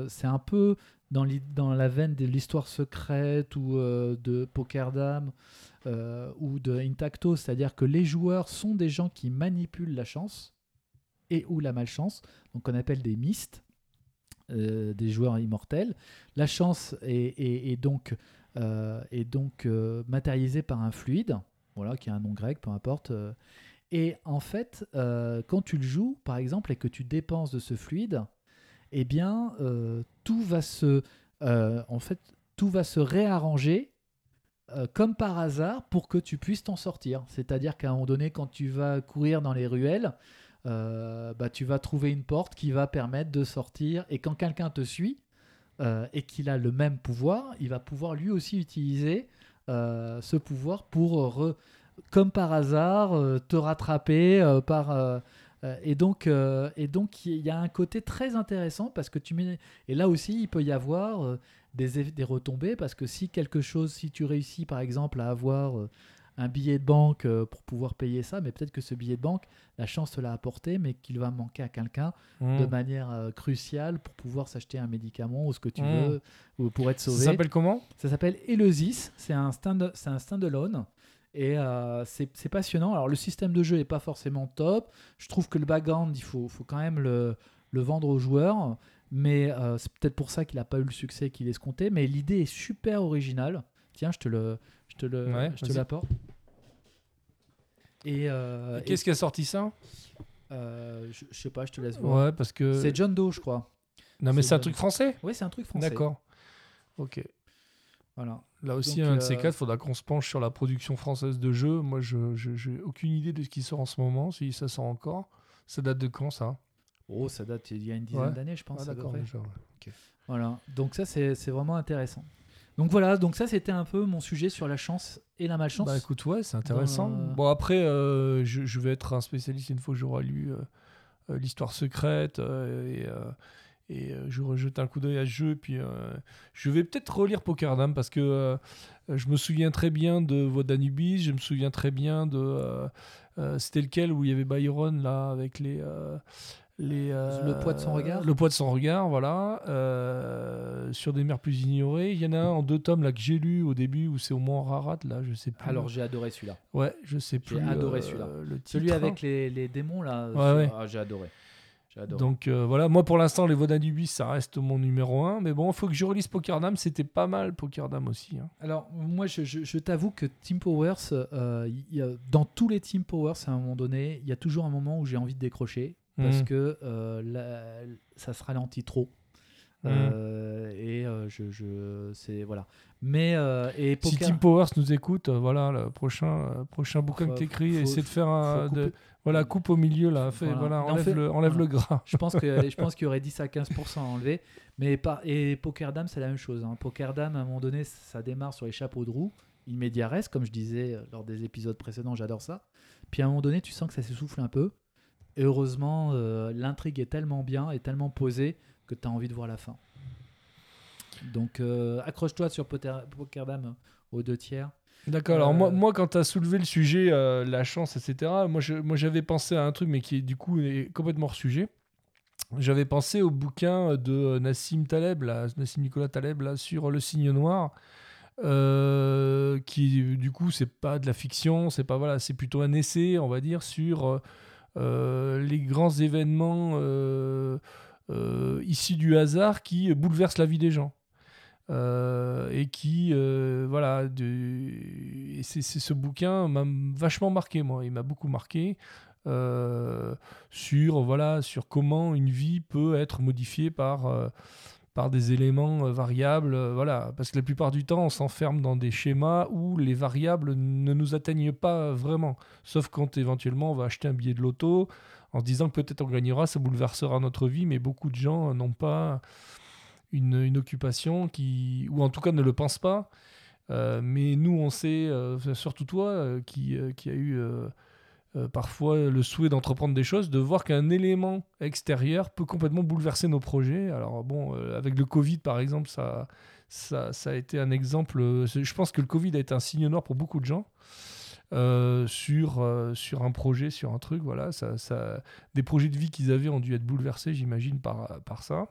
c'est un peu dans, dans la veine de l'histoire secrète ou de Poker Dame euh, ou de Intacto, c'est-à-dire que les joueurs sont des gens qui manipulent la chance et ou la malchance, donc on appelle des mystes, euh, des joueurs immortels. La chance est, donc, est donc euh, matérialisée par un fluide, voilà, qui a un nom grec, peu importe. et en fait, quand tu le joues, par exemple, et que tu dépenses de ce fluide, eh bien, tout va se, en fait, tout va se réarranger euh, comme par hasard pour que tu puisses t'en sortir. C'est-à-dire qu'à un moment donné, quand tu vas courir dans les ruelles, euh, bah, tu vas trouver une porte qui va permettre de sortir. Et quand quelqu'un te suit euh, et qu'il a le même pouvoir, il va pouvoir lui aussi utiliser ce pouvoir pour, comme par hasard, te rattraper par. et donc, et donc, il y a un côté très intéressant parce que tu mets. Et là aussi, il peut y avoir des, retombées parce que si quelque chose, si tu réussis par exemple à avoir euh, un billet de banque euh, pour pouvoir payer ça, mais peut-être que ce billet de banque, la chance te l'a apporté, mais qu'il va manquer à quelqu'un de Mmh. manière euh, cruciale pour pouvoir s'acheter un médicament ou ce que tu Mm. veux ou pour être Ça sauvé. s'appelle comment? Ça s'appelle Eleusis, c'est un stand standalone et euh, c'est passionnant. Alors le système de jeu est pas forcément top. Je trouve que le background, il faut, faut quand même le, le vendre aux joueurs, mais euh, c'est peut-être pour ça qu'il n'a pas eu le succès qu'il escomptait. Mais l'idée est super originale. Tiens, je te le, je te le, Ouais, je te l'apporte. Et, euh, Qu'est-ce qui a sorti ça? Euh, je, je sais pas, je te laisse voir. Ouais, parce que. C'est John Doe, je crois. Non, mais c'est un truc français? Oui, c'est un truc français. D'accord. Ok. Voilà. Là aussi, Donc, un de ces quatre, il faudra qu'on se penche sur la production française de jeux. Moi, je je- j'ai aucune idée de ce qui sort en ce moment, si ça sort encore. Ça date de quand, ça? Oh, ça date il y a une dizaine Ouais. d'années, je pense. Ah, d'accord, près. déjà. ouais. Voilà. Donc ça, c'est c'est vraiment intéressant. Donc voilà, donc ça, c'était un peu mon sujet sur la chance et la malchance. Bah écoute, ouais, c'est intéressant. Dans, euh, Bon, après, euh, je, je vais être un spécialiste une fois que j'aurai lu euh, l'histoire secrète et, et je rejette un coup d'œil à ce jeu. Puis je vais peut-être relire Pokerdam parce que je me souviens très bien de Voix d'Anubis, je me souviens très bien de. C'était lequel où il y avait Byron là avec les. Euh, les, euh, Le poids de son regard Le poids de son regard, voilà. euh, sur des mers plus ignorées. Il y en a un en deux tomes là que j'ai lu au début où c'est au moins Rarat, là, je sais plus. Alors j'ai adoré celui-là. Ouais, je sais plus. adoré euh, celui-là. Le titre. Celui avec les, les démons là. Ouais, ouais. ah, j'ai adoré. J'ai adoré. Donc voilà, moi pour l'instant, les Vodadubis, ça reste mon numéro 1. Mais bon, il faut que je relise Pokerdam. C'était pas mal, Pokerdam aussi. hein. Alors, moi, je, je- je t'avoue que Team Powers, il y a- dans tous les Team Powers, à un moment donné, il y a toujours un moment où j'ai envie de décrocher parce Mhm. que euh, la- ça se ralentit trop. Mhm. Euh, et euh, je, je c'est voilà. Mais euh, et Si Poker- Team Powers nous écoute, voilà, le prochain, prochain bouquin Faut- que t'écris, essaie de faire un. de- voilà, coupe au milieu là. Fais, Voilà. voilà, Mais en enlève, fait- le, enlève le gras. Je pense que je pense qu'il y aurait 10 à 15% à enlever. Mais par, et Pokerdam, c'est la même chose. Hein. Pokerdam, à un moment donné, ça démarre sur les chapeaux de roue, immédiat reste, comme je disais lors des épisodes précédents, j'adore ça. Puis à un moment donné, tu sens que ça s'essouffle un peu. Et heureusement, euh, l'intrigue est tellement bien et tellement posée que tu as envie de voir la fin. Donc euh, accroche-toi sur Pokerdam aux deux tiers. D'accord. Alors moi, Euh, moi, quand tu as soulevé le sujet, la chance, etc., moi, je- moi j'avais pensé à un truc, mais qui du coup est complètement hors sujet. J'avais pensé au bouquin de Nassim Taleb, là, Nassim Nicolas Taleb, là, sur le signe noir, euh, qui du coup c'est pas de la fiction, c'est pas voilà, c'est plutôt un essai, on va dire, sur les grands événements euh, euh, issus du hasard qui bouleversent la vie des gens. Euh, et qui euh, voilà c'est ce bouquin m'a vachement marqué moi il m'a beaucoup marqué euh, sur voilà sur comment une vie peut être modifiée par euh, par des éléments euh, variables euh, voilà parce que la plupart du temps on s'enferme dans des schémas où les variables ne nous atteignent pas vraiment sauf quand éventuellement on va acheter un billet de loto en se disant que peut-être on gagnera ça bouleversera notre vie mais beaucoup de gens n'ont pas une, une occupation qui, ou en tout cas ne le pense pas. Euh, mais nous, on sait, surtout toi, euh, qui, qui a eu euh, parfois le souhait d'entreprendre des choses, de voir qu'un élément extérieur peut complètement bouleverser nos projets. Alors bon, euh, avec le Covid, par exemple, ça, ça, ça a été un exemple. euh, Je pense que le Covid a été un signe noir pour beaucoup de gens. sur, sur un projet, sur un truc, voilà, ça, ça, des projets de vie qu'ils avaient ont dû être bouleversés, j'imagine, par, par ça.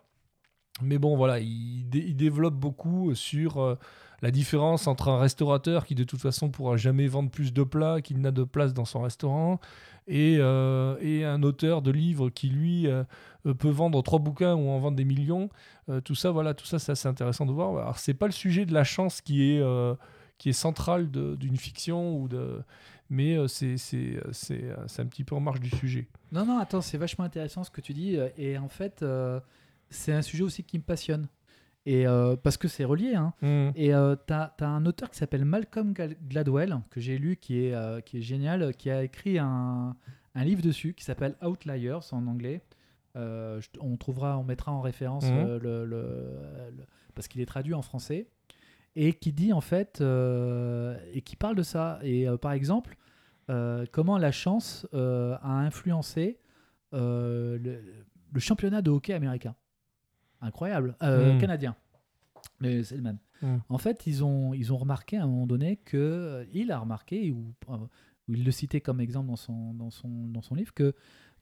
Mais bon, voilà, il, dé- il développe beaucoup sur euh, la différence entre un restaurateur qui de toute façon pourra jamais vendre plus de plats qu'il n'a de place dans son restaurant et, euh, un auteur de livres qui lui euh, euh, peut vendre trois bouquins ou en vendre des millions. Euh, tout ça, voilà, tout ça, c'est assez intéressant de voir. Alors c'est pas le sujet de la chance qui est euh, qui est central d'une fiction ou de, mais euh, c'est c'est euh, un petit peu en marge du sujet. Non, non, attends, c'est vachement intéressant ce que tu dis. euh, Et en fait, euh, c'est un sujet aussi qui me passionne. Et euh, parce que c'est relié. Hein. Mm. Et euh, tu as, un auteur qui s'appelle Malcolm Gladwell, que j'ai lu, qui est, euh, qui est génial, qui a écrit un, un livre dessus qui s'appelle Outliers en anglais. Je- on trouvera, on mettra en référence euh, le, le- le- parce qu'il est traduit en français et qui dit en fait et qui parle de ça. Et par exemple, comment la chance a influencé le, le championnat de hockey américain. Incroyable. Euh, Mhm. Canadien. Mais c'est le même. Mhm. En fait, ils ont, ils ont remarqué à un moment donné que. euh, il a remarqué, ou, euh, ou il le citait comme exemple dans son, dans son, dans son livre, que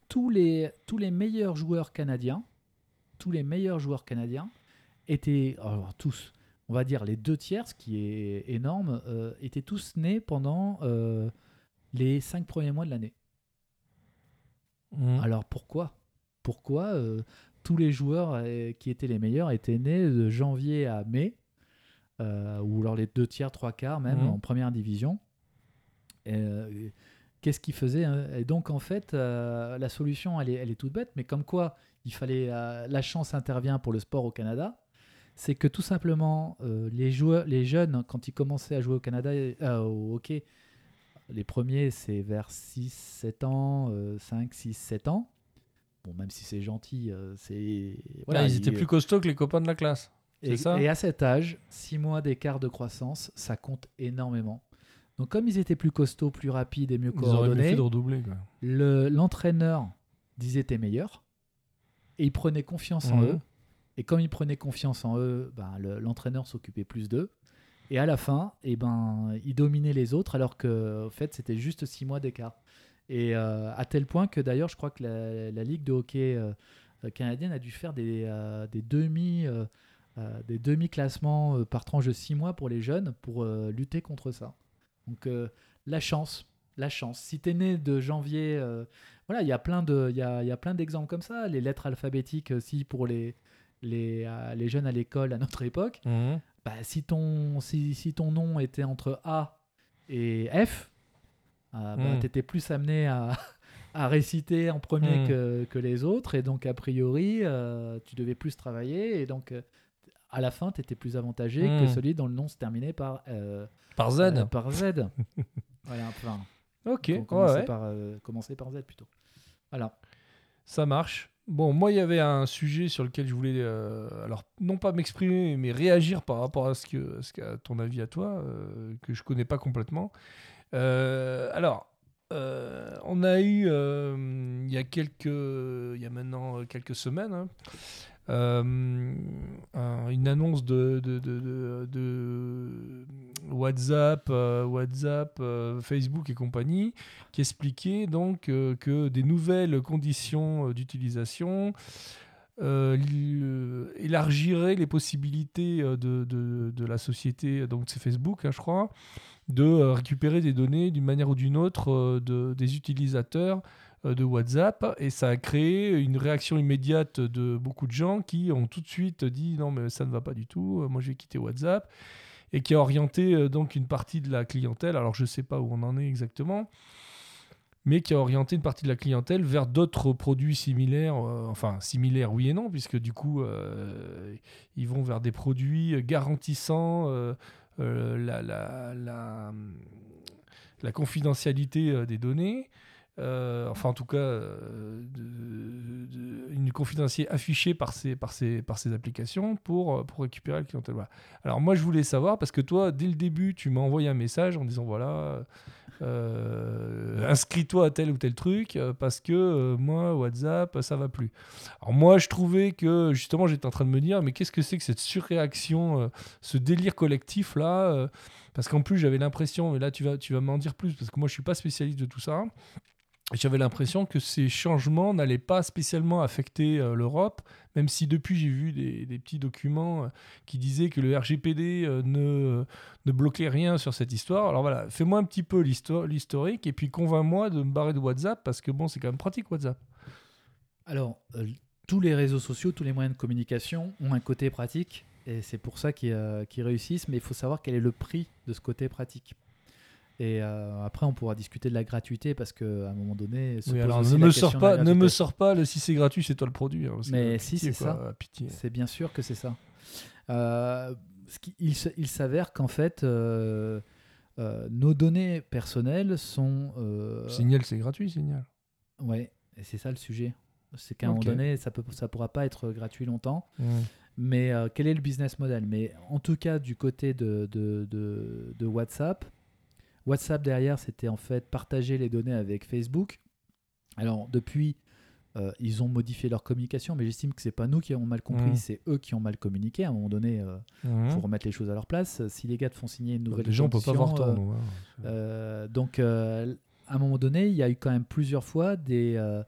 tous les, tous les meilleurs joueurs canadiens, tous les meilleurs joueurs canadiens étaient. Alors, tous, on va dire les deux tiers, ce qui est énorme, euh, étaient tous nés pendant euh, les cinq premiers mois de l'année. Mm. Alors pourquoi? Pourquoi euh, tous les joueurs euh, qui étaient les meilleurs étaient nés de janvier à mai, euh, ou alors les deux tiers, trois quarts même Mhm. en première division Euh, qu'est-ce qu'ils faisaient hein? Et donc, en fait, euh, la solution, elle est, elle est toute bête, mais comme quoi il fallait. la chance intervient pour le sport au Canada. C'est que tout simplement, les, joueurs, les jeunes, quand ils commençaient à jouer au Canada, au hockey, les premiers, c'est vers 6, 7 ans, euh, 5, 6, 7 ans. Bon, même si c'est gentil, euh, c'est. Voilà, ils étaient ils- plus costauds que les copains de la classe. et, ça? et à cet âge, 6 mois d'écart de croissance, ça compte énormément. Donc, comme ils étaient plus costauds, plus rapides et mieux Ils coordonnés, quoi. le- l'entraîneur disait t'es meilleur et il prenait confiance en eux. Et comme il prenait confiance en eux, ben, le- l'entraîneur s'occupait plus d'eux. Et à la fin, eh ben, il dominait les autres alors que en fait, c'était juste 6 mois d'écart. Et euh, à tel point que d'ailleurs, je crois que la, la Ligue de hockey euh, euh, canadienne a dû faire des, des demi. des demi-classements par tranche de 6 mois pour les jeunes pour lutter contre ça. Donc la chance, la chance. Si tu es né de janvier, euh, voilà, il y a plein de, il y a, y a plein d'exemples comme ça. Les lettres alphabétiques aussi pour les les, euh, les jeunes à l'école à notre époque. Mhm. Bah, si ton si, si ton nom était entre A et F, bah, Mm. tu étais plus amené à, à réciter en premier Mm. que, que les autres et donc a priori euh, tu devais plus travailler et donc euh, à la fin tu étais plus avantagé que celui dont le nom se terminait par euh, Par Z. par Z. voilà, enfin, ok, commencer, ouais. par, commencer par Z plutôt. Voilà. ça marche. Bon, moi, il y avait un sujet sur lequel je voulais, euh, alors non pas m'exprimer, mais réagir par rapport à ce que, ce qu'à ton avis à toi, euh, que je connais pas complètement. Euh, alors, euh, on a eu euh, il y a quelques, il y a maintenant quelques semaines, hein, un- une annonce de, WhatsApp, WhatsApp, Facebook et compagnie, qui expliquait donc que des nouvelles conditions d'utilisation li- élargiraient les possibilités de la société, donc c'est Facebook, hein, je crois, de euh, récupérer des données d'une manière ou d'une autre euh, de, des utilisateurs euh, de WhatsApp. Et ça a créé une réaction immédiate de beaucoup de gens qui ont tout de suite dit non mais ça ne va pas du tout, moi j'ai quitté WhatsApp. Et qui a orienté donc une partie de la clientèle, alors je ne sais pas où on en est exactement, mais qui a orienté une partie de la clientèle vers d'autres produits similaires, enfin similaires oui et non, puisque du coup ils vont vers des produits garantissant la, la, la, la confidentialité euh, des données. euh, enfin, en tout cas, euh, une confidentialité affichée par ces, par ces, par ces applications pour, euh, pour récupérer la clientèle. Voilà. Alors, moi, je voulais savoir, parce que toi, dès le début, tu m'as envoyé un message en disant voilà, euh, inscris-toi à tel ou tel truc, euh, parce que euh, moi, WhatsApp, ça va plus. Alors, moi, je trouvais que justement, j'étais en train de me dire mais qu'est-ce que c'est que cette surréaction, ce délire collectif là Parce qu'en plus, j'avais l'impression, mais là, tu vas, tu vas m'en dire plus, parce que moi, je suis pas spécialiste de tout ça. J'avais l'impression que ces changements n'allaient pas spécialement affecter euh, l'Europe, même si depuis j'ai vu des, petits documents euh, qui disaient que le RGPD euh, ne, bloquait rien sur cette histoire. Alors voilà, fais-moi un petit peu l'histo- l'historique et puis convainc-moi de me barrer de WhatsApp parce que bon, c'est quand même pratique WhatsApp. Alors, tous les réseaux sociaux, tous les moyens de communication ont un côté pratique et c'est pour ça qu'ils réussissent, mais il faut savoir quel est le prix de ce côté pratique. Et euh, après, on pourra discuter de la gratuité parce qu'à un moment donné, se Oui, alors ne me sors pas, ne me sors pas le si c'est gratuit, c'est toi le produit. hein, Mais si, c'est ça. C'est bien sûr que c'est ça. Euh, ce qui- il il s'avère qu'en fait, euh, nos données personnelles sont. Signal, c'est gratuit, Signal. ouais, et c'est ça le sujet. C'est qu'à un moment donné, ça ne ça pourra pas être gratuit longtemps. Mais quel est le business model? Mais en tout cas, du côté de, de, de- de WhatsApp, WhatsApp derrière, c'était en fait partager les données avec Facebook. Alors, depuis, euh, ils ont modifié leur communication, mais j'estime que c'est pas nous qui avons mal compris, Mhm. c'est eux qui ont mal communiqué. À un moment donné, il Mhm. faut remettre les choses à leur place. Si les gars te font signer une nouvelle Déjà, on peut pas condition, voir euh, nous, hein. euh, donc, euh, à un moment donné, il y a eu quand même plusieurs fois des, euh,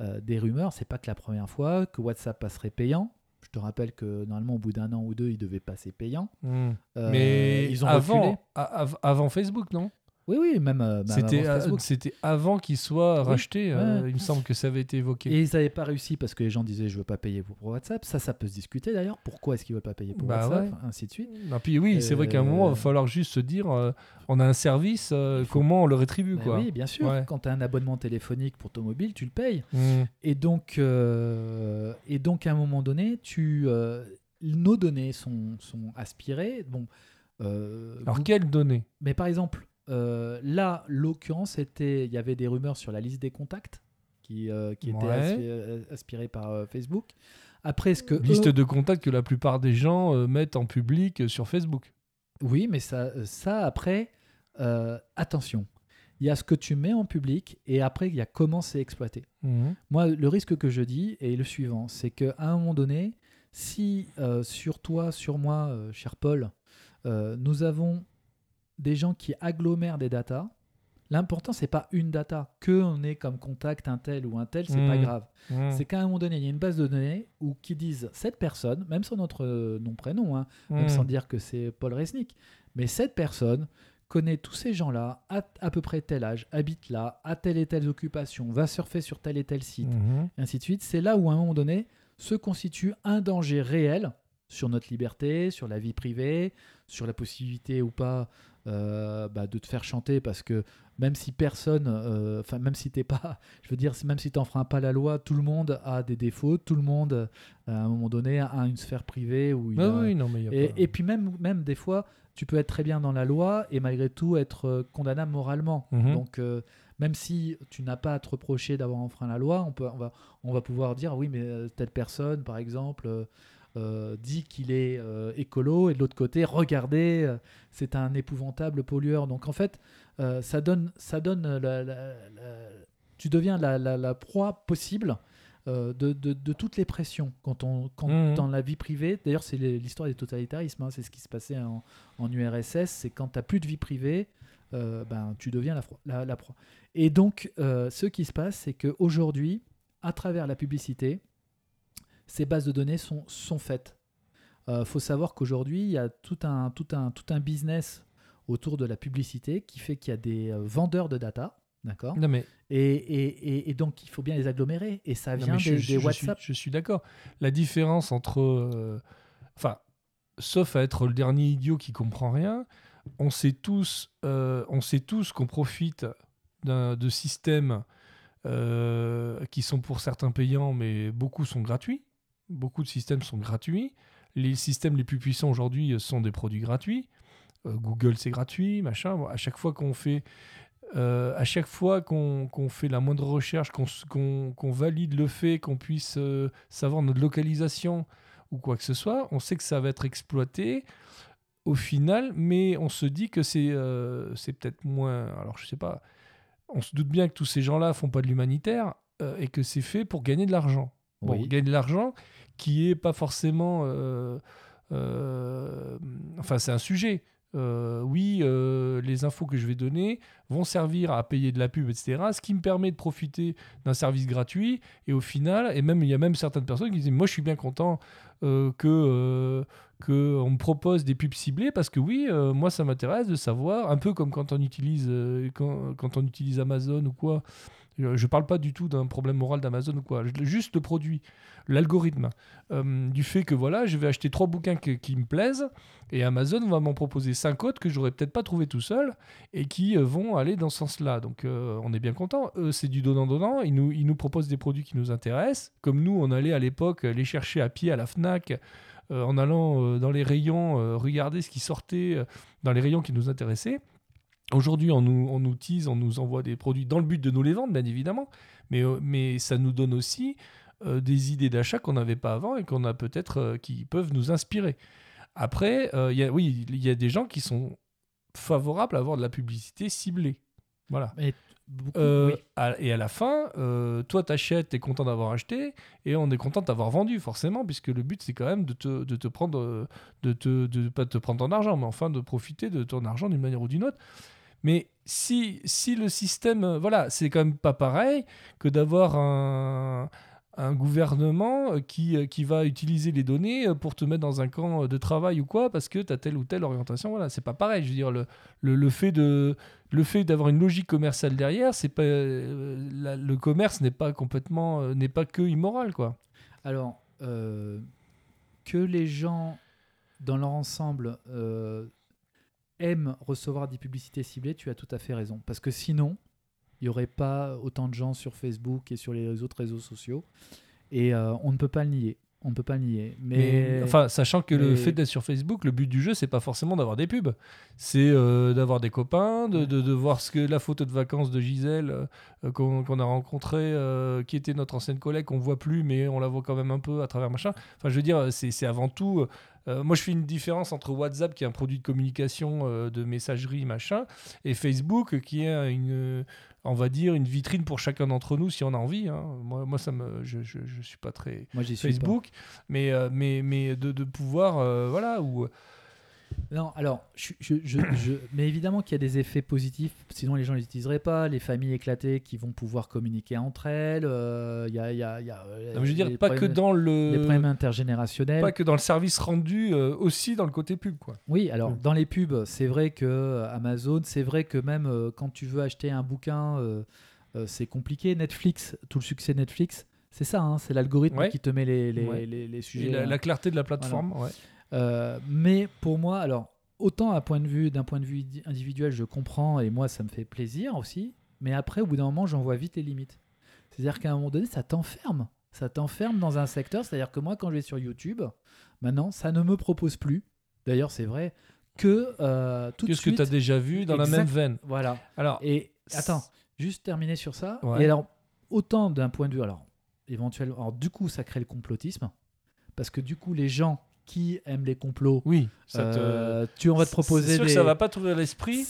euh, des rumeurs. C'est pas que la première fois que WhatsApp passerait payant. Je te rappelle que normalement, au bout d'un an ou deux, il devait passer payant. Mm. Euh, Mais ils ont avant, av- avant Facebook, non? Oui, oui, même. euh, C'était avant c'était avant qu'il soit Oui, racheté. euh, ouais. il me semble que ça avait été évoqué. Et ils n'avaient pas réussi parce que les gens disaient je veux pas payer pour WhatsApp. Ça, ça peut se discuter d'ailleurs. Pourquoi est-ce qu'ils veulent pas payer pour Bah WhatsApp ouais. Ainsi de suite. Et puis oui, c'est vrai qu'à un moment, il Euh, va falloir juste se dire, euh, on a un service, comment on le rétribue Bah quoi. oui, bien sûr. Ouais. Quand tu as un abonnement téléphonique pour ton mobile, tu le payes. Mm. Et donc, et donc à un moment donné, tu, nos données sont, sont aspirées. Bon, euh, Alors vous- quelles données? Mais par exemple, euh, là, l'occurrence était, il y avait des rumeurs sur la liste des contacts qui, euh, qui étaient Ouais. euh, aspirées par euh, Facebook. Après, ce que Liste eux- de contacts que la plupart des gens mettent en public sur Facebook. Oui, mais ça, ça après, attention. Il y a ce que tu mets en public et après, il y a comment c'est exploité. Mhm. Moi, le risque que je dis est le suivant c'est qu'à un moment donné, si sur toi, sur moi, cher Paul, nous avons des gens qui agglomèrent des datas, l'important, c'est pas une data, que on ait comme contact un tel ou un tel, c'est pas Mhm. grave. Mhm. C'est qu'à un moment donné, il y a une base de données où qui disent cette personne, même sans notre euh, nom prénom, hein, même Mhm. sans dire que c'est Paul Resnick. Mais cette personne connaît tous ces gens-là, à à peu près tel âge, habite là, a telle et telle occupation, va surfer sur tel et tel site, et ainsi de suite. C'est là où à un moment donné se constitue un danger réel sur notre liberté, sur la vie privée, sur la possibilité ou pas euh, bah, de te faire chanter parce que même si personne, euh, enfin même si t'es pas, je veux dire, même si t'enfreins pas la loi, tout le monde a des défauts, tout le monde euh, à un moment donné a une sphère privée où il Ah a- oui, non, mais il y a et, pas- et puis même, même des fois, tu peux être très bien dans la loi et malgré tout être condamnable moralement. Mhm. Donc euh, même si tu n'as pas à te reprocher d'avoir enfreint la loi, on, peut, on, va, on va pouvoir dire oui, mais telle personne, par exemple, euh, dit qu'il est euh, écolo et de l'autre côté, regardez, euh, c'est un épouvantable pollueur. Donc en fait, ça donne, ça donne la- la- la- tu deviens la, proie possible de, de- de toutes les pressions quand on, quand Mhm. dans la vie privée. D'ailleurs, c'est l'histoire des totalitarismes. hein, c'est ce qui se passait en, en URSS. C'est quand tu n'as plus de vie privée, ben, tu deviens la, la, proie. Et donc, ce qui se passe, c'est qu'aujourd'hui, à travers la publicité, ces bases de données sont, sont faites. Il faut savoir qu'aujourd'hui, il y a tout un, tout, un, tout un business autour de la publicité qui fait qu'il y a des euh, vendeurs de data. D'accord? Non, mais et, et, et, donc, il faut bien les agglomérer. Et ça vient des, je- des je WhatsApp. je suis d'accord. La différence entre. euh, Enfin, sauf à être le dernier idiot qui comprend rien, on sait tous, euh, on sait tous qu'on profite de systèmes euh, qui sont pour certains payants, mais beaucoup sont gratuits. Beaucoup de systèmes sont gratuits. Les systèmes les plus puissants aujourd'hui sont des produits gratuits. Euh, Google, c'est gratuit, machin. Bon, à chaque fois qu'on fait euh, à chaque fois qu'on qu'on fait la moindre recherche, qu'on valide le fait qu'on puisse euh, savoir notre localisation ou quoi que ce soit, on sait que ça va être exploité au final, mais on se dit que c'est euh, c'est peut-être moins. Alors je sais pas, on se doute bien que tous ces gens-là font pas de l'humanitaire euh, et que c'est fait pour gagner de l'argent. Bon, Oui. gagner de l'argent qui est pas forcément. euh, euh, enfin, c'est un sujet. Euh, oui, les infos que je vais donner vont servir à payer de la pub, etc. Ce qui me permet de profiter d'un service gratuit. Et au final, et même il y a même certaines personnes qui disent, moi je suis bien content que euh, que on me propose des pubs ciblées parce que oui, moi ça m'intéresse de savoir, un peu comme quand on utilise quand on utilise Amazon ou quoi. Je je parle pas du tout d'un problème moral d'Amazon ou quoi, juste le produit, l'algorithme, euh, du fait que voilà, je vais acheter trois bouquins qui me plaisent et Amazon va m'en proposer cinq autres que j'aurais peut-être pas trouvé tout seul et qui euh, vont aller dans ce sens-là. Donc euh, on est bien content. Eux, c'est du donnant-donnant. Ils nous, ils nous proposent des produits qui nous intéressent. Comme nous, on allait à l'époque les chercher à pied à la FNAC, euh, en allant euh, dans les rayons, euh, regarder ce qui sortait euh, dans les rayons qui nous intéressaient. Aujourd'hui, on nous, on nous tease, on nous envoie des produits dans le but de nous les vendre, bien évidemment. Mais, euh, mais ça nous donne aussi euh, des idées d'achat qu'on n'avait pas avant et qu'on a peut-être euh, qui peuvent nous inspirer. Après, euh, il y a, oui, il y a des gens qui sont favorables à avoir de la publicité ciblée. Voilà. Beaucoup, oui. à- et à la fin, toi, t'achètes, t'es content d'avoir acheté, et on est content d'avoir vendu, forcément, puisque le but, c'est quand même de te, de te prendre, de te, de pas te prendre ton argent, mais enfin de profiter de ton argent d'une manière ou d'une autre. Mais si, si le système, euh, voilà, c'est quand même pas pareil que d'avoir un, un gouvernement euh, qui, euh, qui va utiliser les données pour te mettre dans un camp de travail ou quoi parce que tu as telle ou telle orientation. Voilà, c'est pas pareil. Je veux dire, le, le, fait de le fait d'avoir une logique commerciale derrière, c'est pas le commerce n'est pas complètement n'est pas que immoral quoi. Alors, que les gens, dans leur ensemble, aiment recevoir des publicités ciblées, tu as tout à fait raison. Parce que sinon, il n'y aurait pas autant de gens sur Facebook et sur les autres réseaux sociaux. Et euh, on ne peut pas le nier. On ne peut pas le nier. Mais, Mais, enfin, sachant que le fait d'être sur Facebook, le but du jeu, c'est pas forcément d'avoir des pubs. C'est euh, d'avoir des copains, de, de, de voir ce que la photo de vacances de Gisèle euh, qu'on a rencontrée, euh, qui était notre ancienne collègue, qu'on voit plus, mais on la voit quand même un peu à travers machin. Enfin, je veux dire, c'est c'est avant tout. Euh, moi, je fais une différence entre WhatsApp, qui est un produit de communication, euh, de messagerie, machin, et Facebook, qui est une, on va dire, une vitrine pour chacun d'entre nous, si on a envie. hein. Moi, moi, ça me, je, je, je suis pas très moi, j'y suis pas. Facebook, mais, euh, mais, mais de, de pouvoir, euh, voilà, ou Non, alors, je, je- je- je- mais évidemment qu'il y a des effets positifs, sinon les gens ne les utiliseraient pas. Les familles éclatées qui vont pouvoir communiquer entre elles. euh, Il y a, y a- il y a, euh, Non, mais je veux dire, pas que dans les problèmes le, intergénérationnels. pas que dans le service rendu, euh, aussi dans le côté pub, quoi. Oui, alors Mm. dans les pubs, c'est vrai que Amazon, c'est vrai que même euh, quand tu veux acheter un bouquin, c'est compliqué. Netflix, tout le succès Netflix, c'est ça, hein, c'est l'algorithme Ouais. qui te met les, les, Ouais. les- les Et sujets. la, hein. la clarté de la plateforme, ouais. Euh, mais pour moi, alors autant à point de vue d'un point de vue indi- individuel, je comprends et moi ça me fait plaisir aussi. Mais après, au bout d'un moment, j'en vois vite les limites. C'est-à-dire qu'à un moment donné, ça t'enferme. Ça t'enferme dans un secteur. C'est-à-dire que moi, quand je vais sur YouTube, maintenant, ça ne me propose plus. D'ailleurs, c'est vrai que euh, tout de Qu'est-ce que tu as déjà vu dans la même veine? Voilà. Alors, Et attends, juste terminer sur ça. Ouais. Et alors, autant d'un point de vue, alors éventuellement, alors du coup, ça crée le complotisme parce que du coup, les gens qui aiment les complots, oui, ça te... euh, tu on va te proposer C'est sûr des. que ça va pas t'ouvrir l'esprit,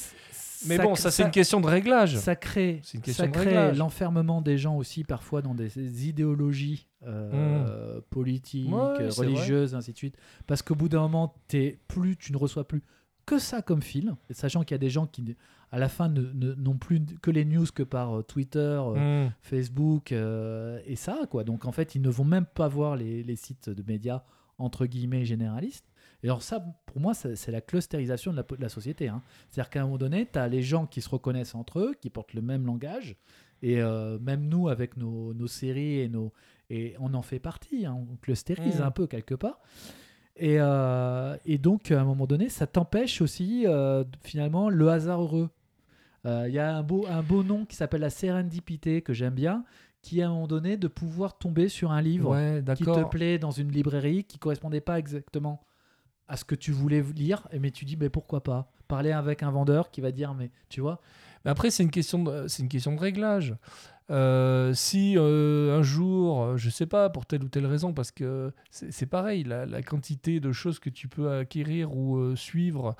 mais bon, ça, c'est une question de réglage. Ça crée, C'est une question ça de crée l'enfermement des gens aussi parfois dans des idéologies euh, politiques, Mmh. Ouais, c'est vrai. religieuses, ainsi de suite. Parce qu'au bout d'un moment, t'es plus, tu ne reçois plus que ça comme fil, sachant qu'il y a des gens qui, à la fin, n'ont plus que les news que par euh, Twitter, euh, Mm. Facebook euh, et ça, quoi. Donc en fait, ils ne vont même pas voir les, les sites de médias entre guillemets généralistes. Et alors ça, pour moi, c'est la clusterisation de la, po- de la société. hein. C'est-à-dire qu'à un moment donné, tu as les gens qui se reconnaissent entre eux, qui portent le même langage. Et euh, même nous, avec nos, nos séries, et, nos, et on en fait partie, hein, on clusterise Mm. un peu quelque part. Et, euh, et donc, à un moment donné, ça t'empêche aussi, euh, finalement, le hasard heureux. Il y a un beau, un beau nom qui s'appelle la sérendipité, que j'aime bien, qui, à un moment donné, de pouvoir tomber sur un livre Ouais, qui te plaît dans une librairie qui correspondait pas exactement à ce que tu voulais lire, mais tu dis mais pourquoi pas Parler avec un vendeur qui va dire mais tu vois Mais après, c'est une question de, c'est une question de réglage. Euh, si euh, un jour, je sais pas, pour telle ou telle raison, parce que c'est pareil, la, la quantité de choses que tu peux acquérir ou euh, suivre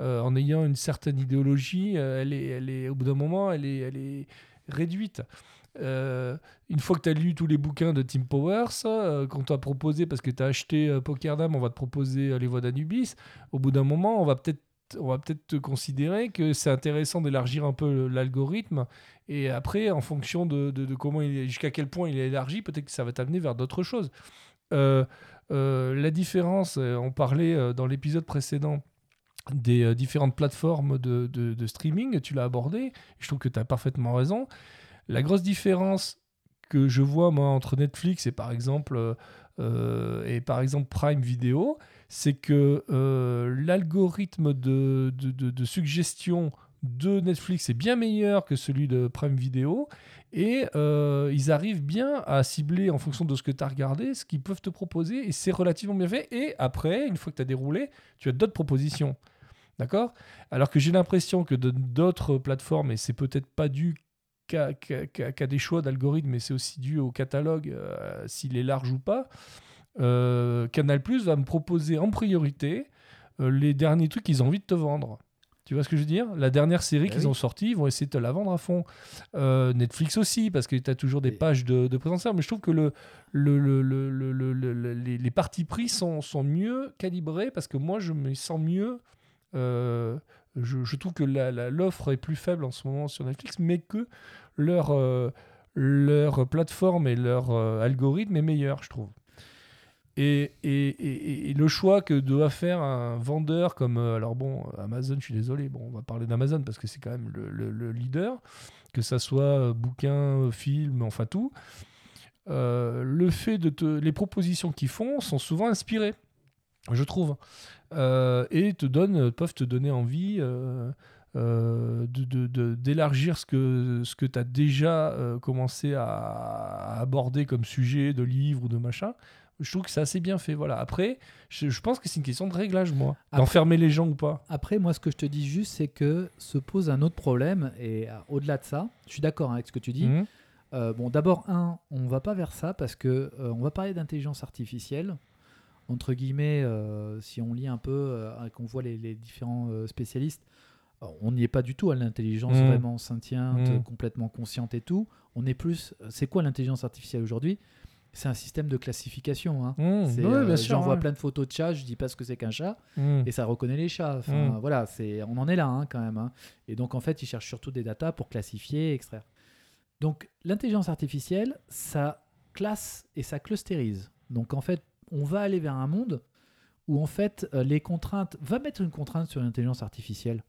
en ayant une certaine idéologie, elle est, elle est, au bout d'un moment, elle est, elle est réduite. Euh, une fois que tu as lu tous les bouquins de Tim Powers, euh, qu'on t'a proposé, parce que tu as acheté euh, Pokérdam, on va te proposer euh, les voix d'Anubis, au bout d'un moment, on va peut-être on va peut-être considérer que c'est intéressant d'élargir un peu l'algorithme. Et après, en fonction de, comment jusqu'à quel point il est élargi, peut-être que ça va t'amener vers d'autres choses. Euh, la différence, on parlait dans l'épisode précédent des différentes plateformes de- de streaming, tu l'as abordé, je trouve que tu as parfaitement raison. La grosse différence que je vois entre Netflix et par exemple euh, euh, et par exemple Prime Video, c'est que euh, l'algorithme de, suggestion de Netflix est bien meilleur que celui de Prime Video et ils arrivent bien à cibler en fonction de ce que tu as regardé ce qu'ils peuvent te proposer et c'est relativement bien fait et après une fois que tu as déroulé tu as d'autres propositions. D'accord? Alors que j'ai l'impression que d'autres plateformes et c'est peut-être pas dû qu'à des choix d'algorithme mais c'est aussi dû au catalogue euh, s'il est large ou pas euh, Canal Plus va me proposer en priorité euh, les derniers trucs qu'ils ont envie de te vendre. Tu vois ce que je veux dire? La dernière série Bah qu'ils oui. ont sortie, ils vont essayer de te la vendre à fond. Euh, Netflix aussi, parce que tu as toujours des pages de, de. Mais je trouve que le, le, le- le- le- le- le- le- les, les partis pris sont, sont mieux calibrés, parce que moi, je me sens mieux. Je, trouve que l'offre est plus faible en ce moment sur Netflix, mais que leur, euh, leur plateforme et leur euh, algorithme est meilleur, je trouve. Et, et- et- le choix que doit faire un vendeur comme. euh, alors bon, Amazon, je suis désolé, bon, on va parler d'Amazon parce que c'est quand même le, le- le leader, que ça soit bouquin, film, enfin tout. Le fait de te. Les propositions qu'ils font sont souvent inspirées, je trouve. Euh, et te donnent, peuvent te donner envie. euh, euh, de- de- de- d'élargir ce que, ce que tu as déjà euh, commencé à, à aborder comme sujet de livre ou de machin. Je trouve que c'est assez bien fait. Voilà. Après, je, je pense que c'est une question de réglage, moi. D'enfermer les gens ou pas. Après, moi, ce que je te dis juste, c'est que se pose un autre problème. Et euh, au-delà de ça, je suis d'accord avec ce que tu dis. Mhm. Euh, bon, d'abord, un, on va pas vers ça parce que euh, on va parler d'intelligence artificielle. Entre guillemets, euh, si on lit un peu euh, et qu'on voit les, les différents euh, spécialistes, euh, on n'y est pas du tout à l'intelligence Mm. vraiment sentiente, Mm. complètement consciente et tout. On est plus. C'est quoi l'intelligence artificielle aujourd'hui? C'est un système de classification. hein. Ouais, sûr, J'envoie ouais. plein de photos de chats, je dis pas ce que c'est qu'un chat, Mhm. et ça reconnaît les chats. Enfin, Mm. voilà, c'est, on en est là hein, quand même. hein. Et donc en fait, ils cherchent surtout des datas pour classifier, extraire. Donc l'intelligence artificielle, ça classe et ça clusterise. Donc en fait, on va aller vers un monde où en fait euh, les contraintes, va mettre une contrainte sur l'intelligence artificielle.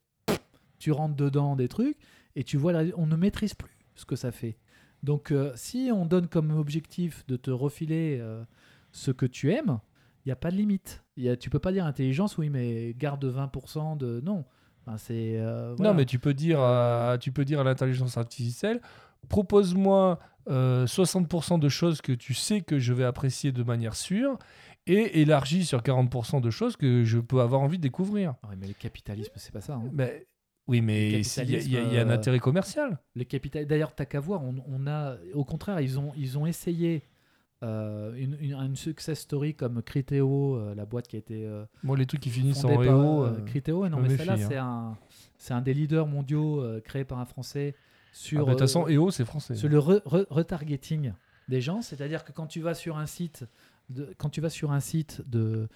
Tu rentres dedans des trucs et tu vois, on ne maîtrise plus ce que ça fait. Donc euh, si on donne comme objectif de te refiler euh, ce que tu aimes, il n'y a pas de limite. Y a, tu peux pas dire intelligence, oui, mais garde 20% de... Non. Enfin, c'est... euh, voilà. Non, mais tu peux dire à, tu peux dire à l'intelligence artificielle propose-moi euh, 60% de choses que tu sais que je vais apprécier de manière sûre et élargis sur 40% de choses que je peux avoir envie de découvrir. Ouais, mais le capitalisme, c'est pas ça. hein. Mais, oui, mais y il y, a- il y a un capitalisme, intérêt commercial. Le capital. D'ailleurs, t'as qu'à voir. On, on a, au contraire, ils ont, ils ont essayé euh, une, une, une success story comme Criteo, euh, la boîte qui a été euh, Moi, les trucs qui finissent en euh, euh, Criteo. Non, mais celle-là, hein. c'est un, un des leaders mondiaux euh, créé par un Français ah, sur, bah, De toute façon, euh, EO, c'est français. sur le re- re- retargeting des gens. C'est-à-dire que quand tu vas sur un site, de, quand tu vas sur un site de,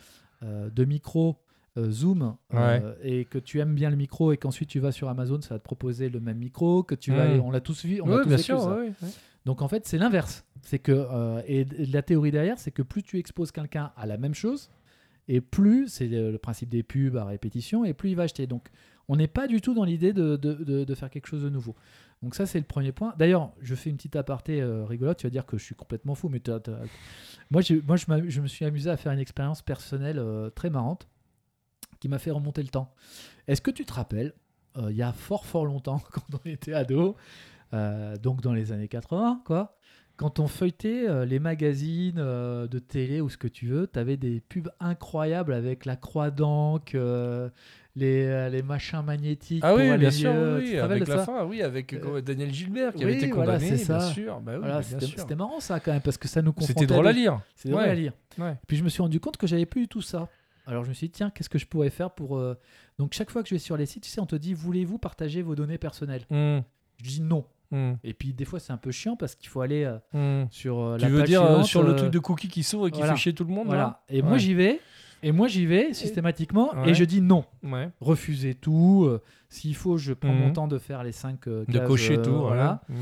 euh, de micro. euh, Zoom euh, et que tu aimes bien le micro et qu'ensuite tu vas sur Amazon ça va te proposer le même micro que tu vas Mm. aller on l'a tous vu on l'a Oui, tous bien sûr. ça. ouais, ouais. Donc en fait, c'est l'inverse. C'est que et, la théorie derrière, c'est que plus tu exposes quelqu'un à la même chose, et plus c'est le, le principe des pubs à répétition, et plus il va acheter. Donc on n'est pas du tout dans l'idée de, de- de- de faire quelque chose de nouveau. Donc ça, c'est le premier point. D'ailleurs, je fais une petite aparté euh, rigolote. Tu vas dire que je suis complètement fou, mais moi, j'ai- moi je, je me suis amusé à faire une expérience personnelle euh, très marrante qui m'a fait remonter le temps. Est-ce que tu te rappelles, euh, il y a fort fort longtemps, quand on était ado, donc dans les années 80, quoi. Quand on feuilletait les magazines de télé ou ce que tu veux, tu avais des pubs incroyables avec la croix euh, les, euh, les machins magnétiques. Ah oui, bien sûr, oui, avec la fin, oui, avec Euh, euh, Daniel Gilbert qui oui, avait été voilà, condamné, bien sûr. Bah oui, Voilà, bien c'était sûr. c'était marrant ça quand même parce que ça nous confrontait. C'était drôle à lire. C'était drôle Ouais. à lire. Ouais. Puis je me suis rendu compte que j'avais plus du tout ça. Alors je me suis dit tiens qu'est-ce que je pourrais faire pour euh, donc chaque fois que je vais sur les sites tu sais on te dit voulez-vous partager vos données personnelles Hum, je dis non hum, et puis des fois c'est un peu chiant parce qu'il faut aller hum. sur euh, Tu la veux page dire suivante, sur le truc de cookie qui s'ouvre et qui voilà. fait chier tout le monde voilà là et moi j'y vais et moi j'y vais systématiquement et je dis non Ouais. refuser tout euh, s'il faut je prends mon Mhm. temps de faire les 5 De cocher tout. voilà. Hum.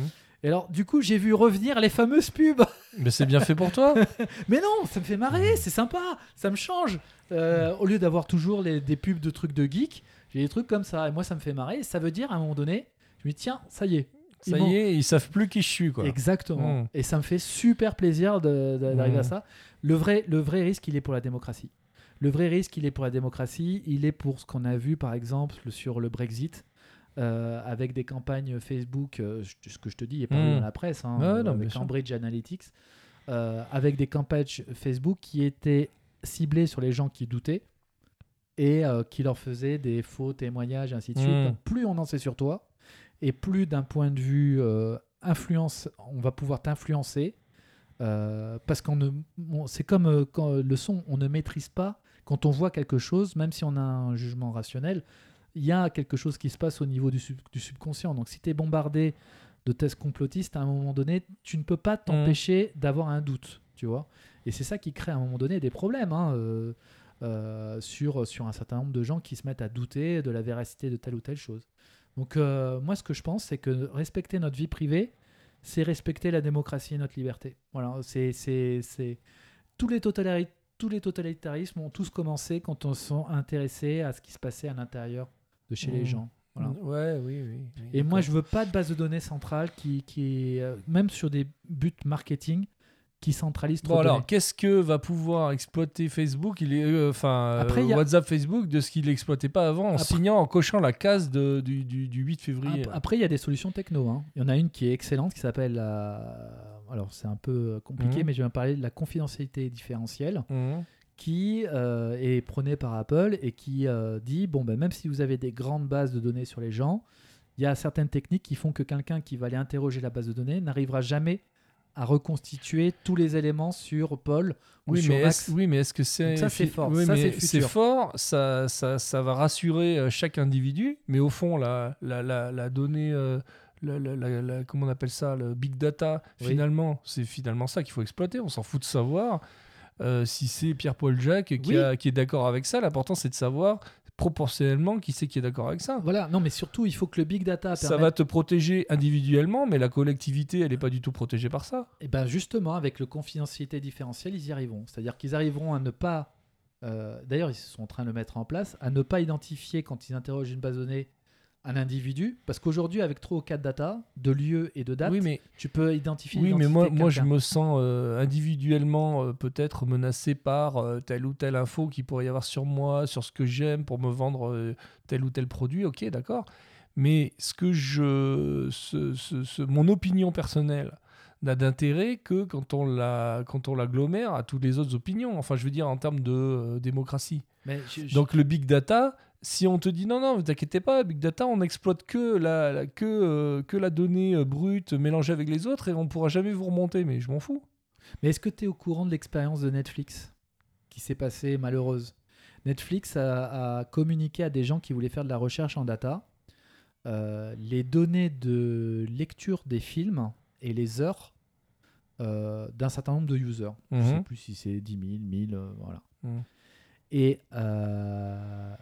et alors du coup j'ai vu revenir les fameuses pubs Mais c'est bien fait pour toi. Mais non, ça me fait marrer, c'est sympa, ça me change. Euh, au lieu d'avoir toujours les- des pubs de trucs de geek, j'ai des trucs comme ça. Et moi, ça me fait marrer. Et ça veut dire, à un moment donné, je me dis, tiens, ça y est. Ça y est, ils savent plus qui je suis quoi. Exactement. Mm. Et ça me fait super plaisir d'arriver à ça. Le vrai, le vrai risque, il est pour la démocratie. Le vrai risque, il est pour la démocratie. Il est pour ce qu'on a vu, par exemple, sur le Brexit. euh, avec des campagnes Facebook, euh, ce que je te dis est paru Mm. dans la presse, hein, euh, non, avec sûr. Cambridge Analytics, euh, avec des campagnes Facebook qui étaient ciblées sur les gens qui doutaient et qui leur faisaient des faux témoignages, ainsi de suite. Mm. Donc, plus on en sait sur toi, et plus d'un point de vue influence, on va pouvoir t'influencer. parce qu'on ne, c'est comme quand le son, on ne maîtrise pas. Quand on voit quelque chose, même si on a un jugement rationnel, il y a quelque chose qui se passe au niveau du, sub- du subconscient. Donc, si tu es bombardé de thèses complotistes, à un moment donné, tu ne peux pas t'empêcher d'avoir un doute, tu vois. Et c'est ça qui crée à un moment donné des problèmes hein, euh, euh, sur, sur un certain nombre de gens qui se mettent à douter de la véracité de telle ou telle chose. Donc, euh, moi, ce que je pense, c'est que respecter notre vie privée, c'est respecter la démocratie et notre liberté. Voilà, c'est tous les totalari- tous les totalitarismes ont tous commencé quand on s'est intéressés à ce qui se passait à l'intérieur de chez les Mhm. gens. Voilà. Ouais, oui, oui. oui, Et moi, je veux pas de base de données centrale qui, qui euh, même sur des buts marketing, qui centralise trop Bon alors, qu'est-ce que va pouvoir exploiter Facebook? Il est, euh, enfin, euh, a- WhatsApp, Facebook de ce qu'il n'exploitait pas avant en Après- signant, en cochant la case de- du, du- du 8 février. Ap- Après, il y a des solutions techno. hein. Il y en a une qui est excellente, qui s'appelle. Alors, c'est un peu compliqué, Mhm. mais je vais parler de la confidentialité différentielle, Mhm. qui euh, est prônée par Apple et qui euh, dit, bon, ben, même si vous avez des grandes bases de données sur les gens, il y a certaines techniques qui font que quelqu'un qui va aller interroger la base de données n'arrivera jamais à reconstituer tous les éléments sur Paul ou Oui, sur mais Max. est-ce oui, mais est-ce que c'est ça, c'est fort. Oui, Ça, c'est fort. Ça, ça, ça va rassurer euh, chaque individu, mais au fond, la, la, la, la donnée, euh, la- la- comment on appelle ça, le big data. Oui. Finalement, c'est finalement ça qu'il faut exploiter. On s'en fout de savoir euh, si c'est Pierre-Paul Jacques qui, Oui. a- qui est d'accord avec ça. L'important, c'est de savoir proportionnellement qui c'est qui est d'accord avec ça. Voilà, non, mais surtout, il faut que le big data Ça va te protéger individuellement, mais la collectivité, elle n'est pas du tout protégée par ça. Et ben justement, avec le confidentialité différentielle, ils y arriveront. C'est-à-dire qu'ils arriveront à ne pas. euh, D'ailleurs, ils sont en train de le mettre en place, à ne pas identifier quand ils interrogent une base de données un individu, parce qu'aujourd'hui, avec 3 ou 4 data, de lieu et de date, Oui, mais tu peux identifier. Oui, mais moi, moi je me sens euh, individuellement euh, peut-être menacé par euh, telle ou telle info qu'il pourrait y avoir sur moi, sur ce que j'aime pour me vendre tel ou tel produit. Ok, d'accord. Mais ce que je, ce- ce- ce- mon opinion personnelle n'a d'intérêt que quand on la, quand on l'agglomère à toutes les autres opinions. Enfin, je veux dire en termes de démocratie. Mais je- je- Donc le big data, si on te dit non, non, ne t'inquiétez pas, big data, on n'exploite que la, la- que, euh, que la donnée euh, brute mélangée avec les autres et on pourra jamais vous remonter, mais je m'en fous. Mais est-ce que tu es au courant de l'expérience de Netflix qui s'est passée malheureuse? Netflix a, a communiqué à des gens qui voulaient faire de la recherche en data euh, les données de lecture des films et les heures euh, d'un certain nombre de users. Je ne sais Mhm. plus si c'est 10 000, 1000, euh, voilà. Mhm. Et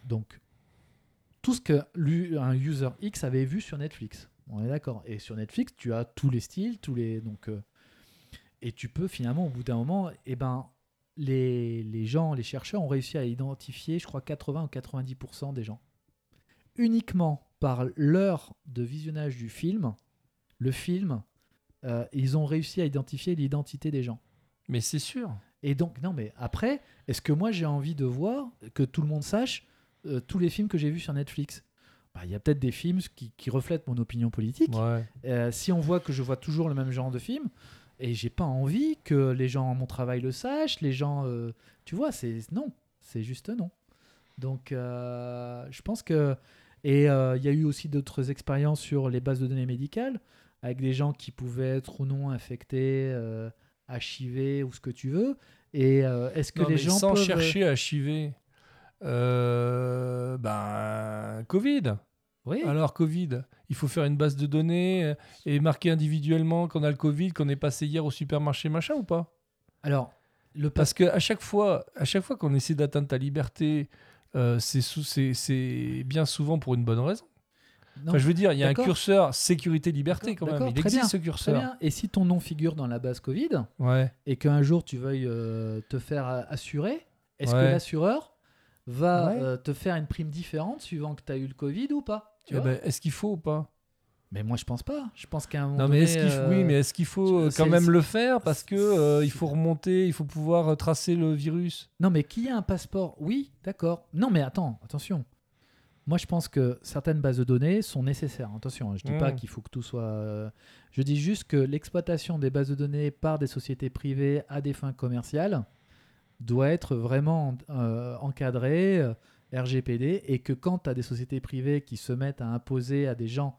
donc, tout ce qu'un user X avait vu sur Netflix. On est d'accord. Et sur Netflix, tu as tous les styles, tous les. Donc, euh, et tu peux finalement, au bout d'un moment, eh ben, les, les gens, les chercheurs ont réussi à identifier, je crois, 80 ou 90% des gens. Uniquement par l'heure de visionnage du film, le film, euh, ils ont réussi à identifier l'identité des gens. Mais c'est sûr. Et donc, non, mais après, est-ce que moi j'ai envie de voir, que tout le monde sache, euh, tous les films que j'ai vus sur Netflix Bah, Il y a peut-être des films qui, qui reflètent mon opinion politique. Ouais. Euh, si on voit que je vois toujours le même genre de film, et j'ai pas envie que les gens à mon travail le sachent, les gens. euh, tu vois, c'est. Non, c'est juste non. Donc, je pense que. Et il y a eu aussi d'autres expériences sur les bases de données médicales, avec des gens qui pouvaient être ou non infectés, euh, HIV ou ce que tu veux. Et est-ce que Non, les gens sans peuvent... chercher à chiver, euh, ben Covid. Oui. Alors Covid, il faut faire une base de données euh, et marquer individuellement qu'on a le Covid, qu'on est passé hier au supermarché machin ou pas? Alors, le Parce que à chaque fois, à chaque fois qu'on essaie d'atteindre ta liberté, euh, c'est sous- c'est c'est bien souvent pour une bonne raison. Non, Enfin, je veux dire, il y a un curseur sécurité-liberté quand même. Il existe bien, ce curseur. Et si ton nom figure dans la base Covid, Ouais. et qu'un jour tu veuilles euh, te faire assurer, est-ce Ouais. que l'assureur va Ouais. euh, te faire une prime différente suivant que tu as eu le Covid ou pas tu Eh vois ben, est-ce qu'il faut ou pas? Mais moi je pense pas. Je pense qu'à un moment Non, mais donné, est-ce qu'il faut, euh, oui, mais est-ce qu'il faut euh, quand même le faire parce que euh, il faut remonter, il faut pouvoir tracer le virus? Non, mais qui a un passeport Oui, d'accord. Non, mais attends, attention. Moi, je pense que certaines bases de données sont nécessaires. Attention, hein, je dis pas Mm. qu'il faut que tout soit. Je dis juste que l'exploitation des bases de données par des sociétés privées à des fins commerciales doit être vraiment euh, encadrée, euh, RGPD, et que quand tu as des sociétés privées qui se mettent à imposer à des gens,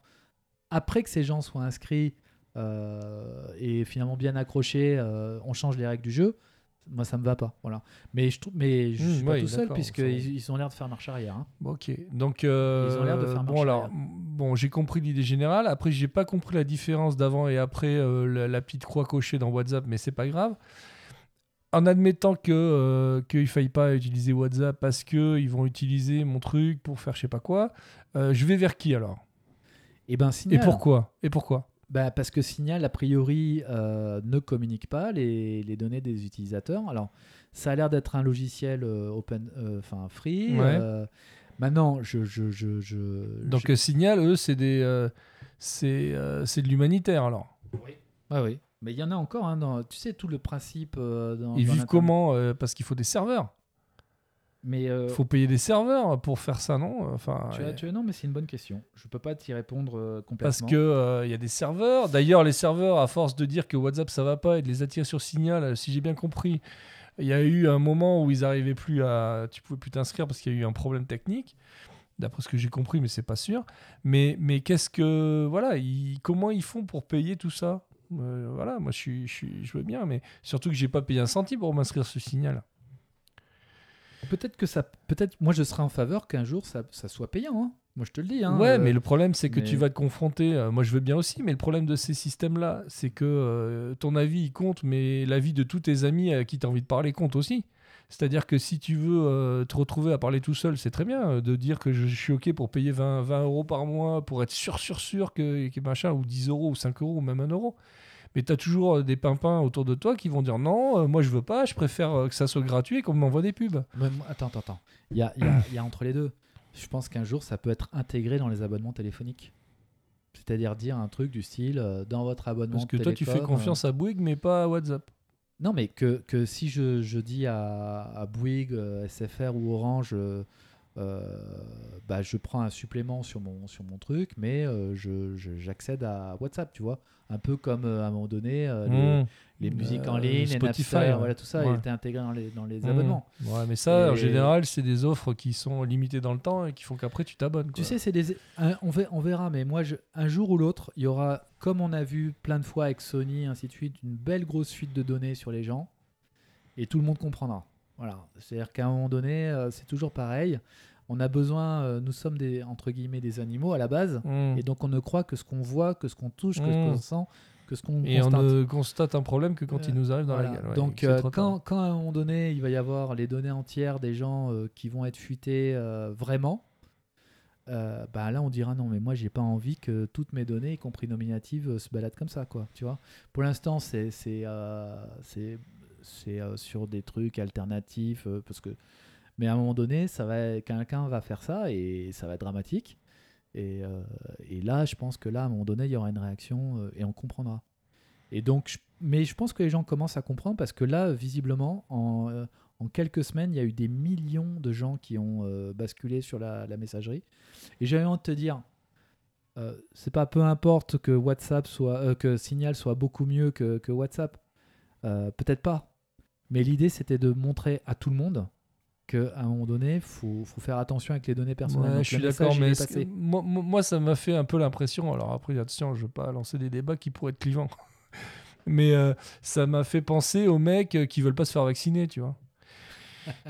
après que ces gens soient inscrits euh, et finalement bien accrochés, on change les règles du jeu. Moi, ça me va pas. Voilà. Mais je trouve, mais je Mmh, suis pas oui, tout seul puisqu'ils ils ont l'air de faire marche arrière. hein. Bon, ok. Donc euh, Ils ont l'air de faire bon marche alors arrière. m- bon j'ai compris l'idée générale. Après j'ai pas compris la différence d'avant et après euh, la, la petite croix cochée dans WhatsApp, mais c'est pas grave. En admettant que euh, qu'il faille pas utiliser WhatsApp parce que ils vont utiliser mon truc pour faire je sais pas quoi, euh, je vais vers qui alors? Et ben, Et signal. pourquoi? Et pourquoi? Bah, parce que Signal, a priori, euh, ne communique pas les, les données des utilisateurs. Alors, ça a l'air d'être un logiciel euh, open, enfin free. Ouais. maintenant, je, je, je, je- Donc Signal, eux, c'est des, c'est, c'est de l'humanitaire alors? ouais, oui. Mais il y en a encore. hein, dans, tu sais tout le principe. euh, dans, Ils dans vivent comment Euh, Parce qu'il faut des serveurs. Mais euh, Il faut payer des serveurs pour faire ça, non? Enfin, tu as, euh, tu as- non, mais c'est une bonne question. Je peux pas t'y répondre euh, complètement. Parce que euh, il y a des serveurs. D'ailleurs, les serveurs, à force de dire que WhatsApp ça va pas et de les attirer sur Signal, euh, si j'ai bien compris, il y a eu un moment où ils arrivaient plus à, tu pouvais plus t'inscrire parce qu'il y a eu un problème technique. D'après ce que j'ai compris, mais c'est pas sûr. Mais mais qu'est-ce que voilà, ils- comment ils font pour payer tout ça? Euh, Voilà, moi je suis, je suis, je veux bien, mais surtout que j'ai pas payé un centime pour m'inscrire sur Signal. Peut-être que ça, peut-être, moi je serais en faveur qu'un jour ça, ça soit payant. hein. Moi je te le dis. hein, ouais, euh, mais le problème, c'est que mais- tu vas te confronter. euh, moi, je veux bien aussi, mais le problème de ces systèmes-là, c'est que ton avis, il compte, mais l'avis de tous tes amis à qui tu as envie de parler compte aussi. C'est-à-dire que si tu veux euh, te retrouver à parler tout seul, c'est très bien euh, de dire que je, je suis OK pour payer 20, 20 euros par mois pour être sûr, sûr, sûr que, que machin, ou 10 euros, ou 5 euros, ou même 1 euro. Mais tu as toujours euh, des pimpins autour de toi qui vont dire non, euh, moi je veux pas, je préfère que ça soit gratuit et qu'on m'envoie des pubs. Mais attends, attends, attends. Il y a, il y a- il y a entre les deux. Je pense qu'un jour, ça peut être intégré dans les abonnements téléphoniques. C'est-à-dire dire un truc du style, euh, dans votre abonnement Parce que toi, tu fais confiance à Bouygues, mais pas à WhatsApp. Non, mais que, si je, dis à, Bouygues, euh, SFR ou Orange, euh, euh, bah, je prends un supplément sur mon, truc, mais j'accède à WhatsApp, tu vois. Un peu comme à un moment donné, Mmh. Les musiques en Euh, ligne, les Spotify, Napster, ouais. voilà, tout ça Ouais. était intégré dans les, dans les Mmh. abonnements. Ouais, mais ça, en général, c'est des offres qui sont limitées dans le temps et qui font qu'après, tu t'abonnes. Tu sais, c'est des. on, ver- on verra, mais moi, je- un jour ou l'autre, il y aura, comme on a vu plein de fois avec Sony, ainsi de suite, une belle grosse fuite de données sur les gens, et tout le monde comprendra. Voilà. C'est-à-dire qu'à un moment donné, euh, c'est toujours pareil. On a besoin, euh, nous sommes des entre guillemets des animaux à la base, Mmh. et donc on ne croit que ce qu'on voit, que ce qu'on touche, que ce Mm. qu'on sent, que ce qu'on Et on constate. ne constate un problème que quand il Euh, nous arrive dans Voilà. la gueule. ouais, Donc euh, quand, quand à un moment donné, il va y avoir les données entières des gens euh, qui vont être fuitées vraiment, euh, bah là on dira non mais moi j'ai pas envie que toutes mes données, y compris nominatives, se baladent comme ça quoi. Tu vois. Pour l'instant c'est c'est euh, euh, sur des trucs alternatifs parce que mais à un moment donné ça va quelqu'un va faire ça et ça va être dramatique. Et, euh, et là, je pense que là, à un moment donné, il y aura une réaction euh, et on comprendra. Et donc, mais je pense que les gens commencent à comprendre parce que là, visiblement, en, euh, quelques semaines, il y a eu des millions de gens qui ont basculé sur la, messagerie. Et j'avais envie de te dire, c'est pas peu importe que WhatsApp soit, que Signal soit beaucoup mieux que, WhatsApp. Peut-être pas. Mais l'idée, c'était de montrer à tout le monde qu'à un moment donné, il faut, faut faire attention avec les données personnelles. Ouais, Donc, je suis d'accord, mais que- moi, ça m'a fait un peu l'impression. Alors après, attention, je veux pas lancer des débats qui pourraient être clivants. Mais euh, ça m'a fait penser aux mecs euh, qui veulent pas se faire vacciner, tu vois.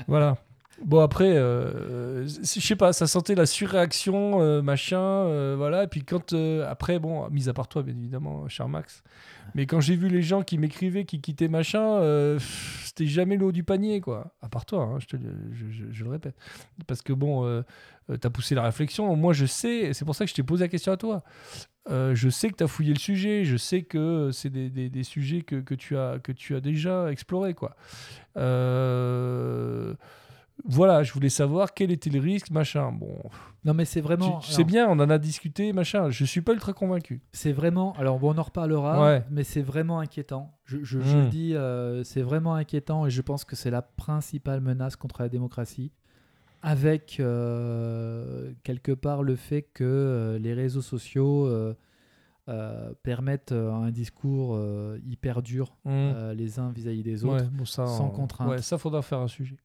voilà. Bon après, euh, je sais pas, ça sentait la surréaction, euh, machin, euh, voilà. Et puis quand euh, après, bon, mis à part toi, bien évidemment, cher Max. Mais quand j'ai vu les gens qui m'écrivaient, qui quittaient machin, c'était jamais le haut du panier, quoi. À part toi, hein, je, te, je, le répète. Parce que bon, t'as poussé la réflexion. Moi, je sais, c'est pour ça que je t'ai posé la question à toi. Je sais que tu as fouillé le sujet, je sais que c'est des, des- des sujets que, que tu as, que tu as déjà explorés. Quoi. Euh, voilà, je voulais savoir quel était le risque, machin. Bon, Non, mais c'est vraiment. c'est bien, on en a discuté, machin. Je suis pas ultra convaincu. C'est vraiment. Alors, bon, on en reparlera, Ouais. mais c'est vraiment inquiétant. Je, je- je le dis, euh, c'est vraiment inquiétant et je pense que c'est la principale menace contre la démocratie. Avec euh, quelque part le fait que euh, les réseaux sociaux permettent un discours hyper dur Mm. euh, les uns vis-à-vis des autres. Ouais, bon, ça, sans on- contrainte. Ouais, ça faudra faire un sujet.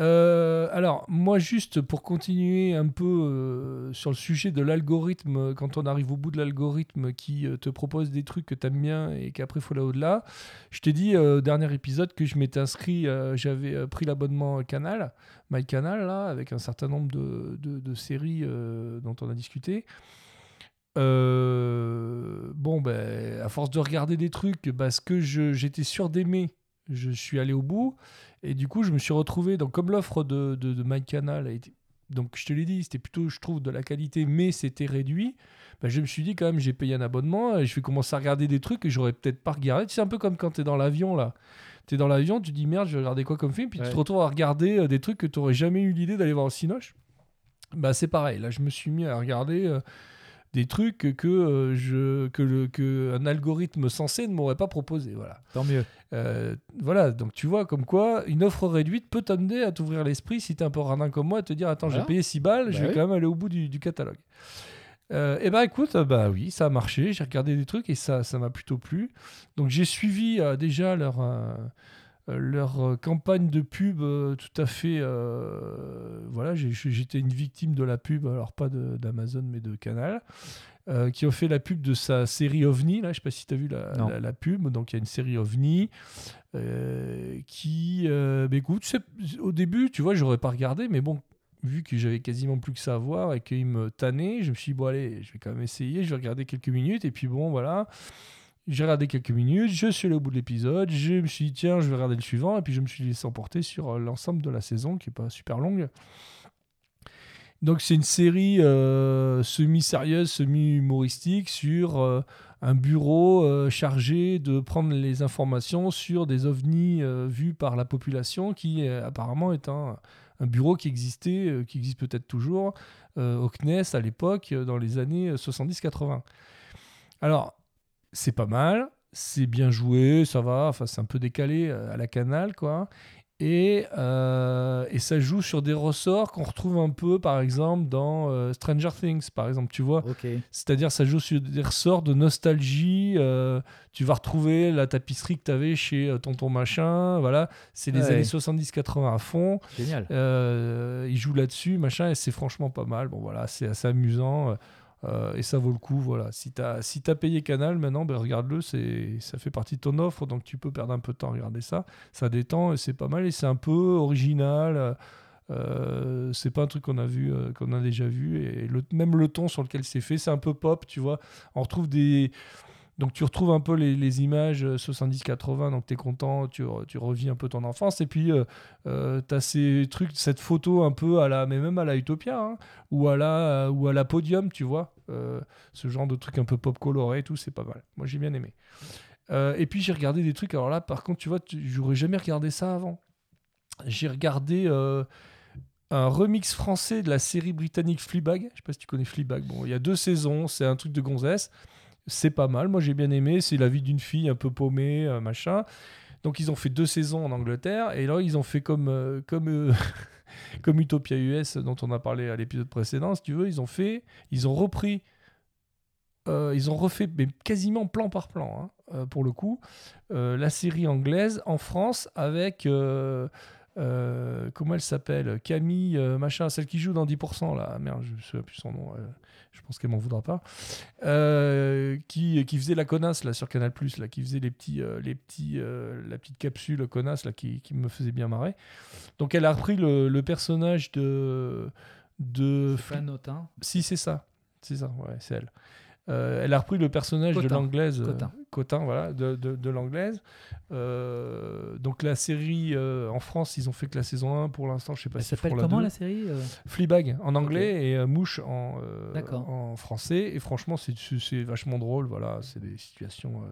Euh, alors, moi, juste pour continuer un peu euh, sur le sujet de l'algorithme, quand on arrive au bout de l'algorithme qui euh, te propose des trucs que tu aimes bien et qu'après il faut aller au-delà, je t'ai dit au dernier épisode que je m'étais inscrit, j'avais pris l'abonnement Canal, MyCanal, là, avec un certain nombre de, de- de séries dont on a discuté. Bon, ben, à force de regarder des trucs, parce que j'étais sûr d'aimer, je suis allé au bout. Et du coup, je me suis retrouvé, donc comme l'offre de, de, de MyCanal a été donc je te l'ai dit, c'était plutôt, je trouve, de la qualité, mais c'était réduit. Bah, je me suis dit quand même, j'ai payé un abonnement, et je vais commencer à regarder des trucs que j'aurais peut-être pas regardé. C'est un peu comme quand tu es dans l'avion là. Tu es dans l'avion, tu te dis merde, je vais regarder quoi comme film, puis tu te retrouves à regarder euh, des trucs que tu n'aurais jamais eu l'idée d'aller voir au Cinoche. Bah c'est pareil, là je me suis mis à regarder euh, des trucs que, euh, je, que, le, que un algorithme sensé ne m'aurait pas proposé. Voilà. Tant mieux. Euh, voilà, donc tu vois comme quoi une offre réduite peut t'amener à t'ouvrir l'esprit si t'es un peu radin comme moi, à te dire attends, Voilà. j'ai payé 6 balles, je Bah vais oui. quand même aller au bout du, du catalogue. Euh, et bah écoute, bah oui, ça a marché, j'ai regardé des trucs et ça ça m'a plutôt plu. Donc j'ai suivi déjà leur, leur euh, campagne de pub euh, tout à fait. euh, voilà, j'étais une victime de la pub, alors pas d'Amazon mais de Canal. euh, qui ont fait la pub de sa série OVNI, là, je sais pas si tu as vu la, la- la pub, donc il y a une série OVNI, euh, qui, euh, bah, écoute, au début, tu vois, j'aurais pas regardé, mais bon, vu que j'avais quasiment plus que ça à voir et qu'il me tannait, je me suis dit, bon, allez, je vais quand même essayer, je vais regarder quelques minutes, et puis bon, voilà. J'ai regardé quelques minutes, je suis allé au bout de l'épisode, je me suis dit, tiens, je vais regarder le suivant, et puis je me suis laissé emporter sur euh, l'ensemble de la saison, qui est pas super longue. Donc c'est une série euh, semi-sérieuse, semi-humoristique sur euh, un bureau chargé de prendre les informations sur des ovnis vus par la population, qui apparemment est un, un bureau qui existait, qui existe peut-être toujours, au CNES à l'époque, dans les années 70-80. Alors, c'est pas mal, c'est bien joué, ça va, enfin c'est un peu décalé euh, à la canal, quoi. Et, euh, et ça joue sur des ressorts qu'on retrouve un peu, par exemple, dans euh, Stranger Things, par exemple, tu vois. C'est-à-dire, ça joue sur des ressorts de nostalgie. euh, tu vas retrouver la tapisserie que tu avais chez Tonton Machin. Voilà, c'est les Ouais. années 70-80 à fond. Génial. Il joue là-dessus, machin, et c'est franchement pas mal. Bon, voilà, c'est assez amusant. Euh, et ça vaut le coup, voilà. Si t'as si t'as payé Canal maintenant, ben regarde-le, ça fait partie de ton offre, donc tu peux perdre un peu de temps à regarder ça. Ça détend et c'est pas mal et c'est un peu original. euh, c'est pas un truc qu'on a vu, euh, qu'on a déjà vu et le, même le ton sur lequel c'est fait, c'est un peu pop, tu vois. On retrouve des donc tu retrouves un peu les, les images euh, 70-80, donc tu es content, tu, tu revis un peu ton enfance. Et puis euh, tu as ces trucs, cette photo un peu à la, mais même à la Utopia, hein, ou, à la, ou à la Podium, tu vois. Euh, ce genre de truc un peu pop coloré et tout, c'est pas mal. Moi j'ai bien aimé. Euh, et puis j'ai regardé des trucs, alors là par contre, tu vois, j'aurais jamais regardé ça avant. J'ai regardé euh, un remix français de la série britannique Fleabag. Je sais pas si tu connais Fleabag. Bon, il y a deux saisons, c'est un truc de gonzesse. C'est pas mal, moi j'ai bien aimé. C'est la vie d'une fille un peu paumée, euh, machin. Donc ils ont fait deux saisons en Angleterre et là ils ont fait comme euh, comme euh, comme Utopia US dont on a parlé à l'épisode précédent. Si tu veux, ils ont fait, ils ont repris, ils ont refait mais quasiment plan par plan hein, pour le coup la série anglaise en France avec comment elle s'appelle? Camille machin celle qui joue dans 10% là merde je ne sais plus son nom je pense qu'elle m'en voudra pas euh, qui, qui faisait la connasse là sur Canal Plus là qui faisait les petits euh, les petits euh, la petite capsule connasse là qui, qui me faisait bien marrer. Donc elle a repris le, le personnage de de Autain. si c'est ça. C'est ça ouais c'est elle Euh, elle a repris le personnage de l'anglaise euh, Cotin. Cotin, voilà de, de, de l'anglaise Euh, donc la série euh, en France ils ont fait que la saison 1 pour l'instant je sais pas Elle si s'appelle comment la série Fleabag en anglais et Mouche en, en français. Et franchement, c'est vachement drôle. Voilà, c'est des situations.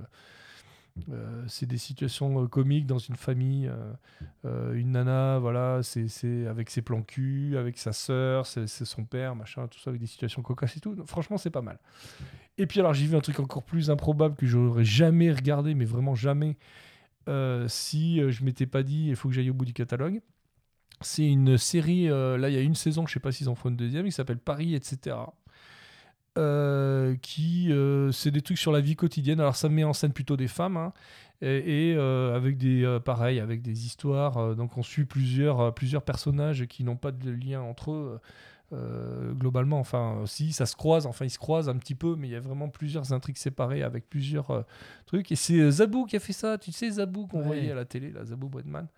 Euh, c'est des situations euh, comiques dans une famille. euh, une nana, voilà, c'est avec ses plans cul, avec sa sœur, c'est son père, machin, tout ça, avec des situations cocasses et tout. Franchement, c'est pas mal. Et puis alors, j'ai vu un truc encore plus improbable que j'aurais jamais regardé, mais vraiment jamais, si je m'étais pas dit, il faut que j'aille au bout du catalogue. C'est une série, là il y a une saison, je sais pas s'ils en font une deuxième, qui s'appelle Paris, etc. Euh, qui euh, c'est des trucs sur la vie quotidienne. Alors ça met en scène plutôt des femmes hein, et, et, euh, avec des pareil avec des histoires. donc on suit plusieurs plusieurs personnages qui n'ont pas de lien entre eux. globalement, enfin, si ça se croise, enfin, ils se croisent un petit peu, mais il y a vraiment plusieurs intrigues séparées avec plusieurs trucs. Et c'est Zabou qui a fait ça, tu sais, Zabou qu'on Ouais. voyait à la télé, là, Zabou Bredman,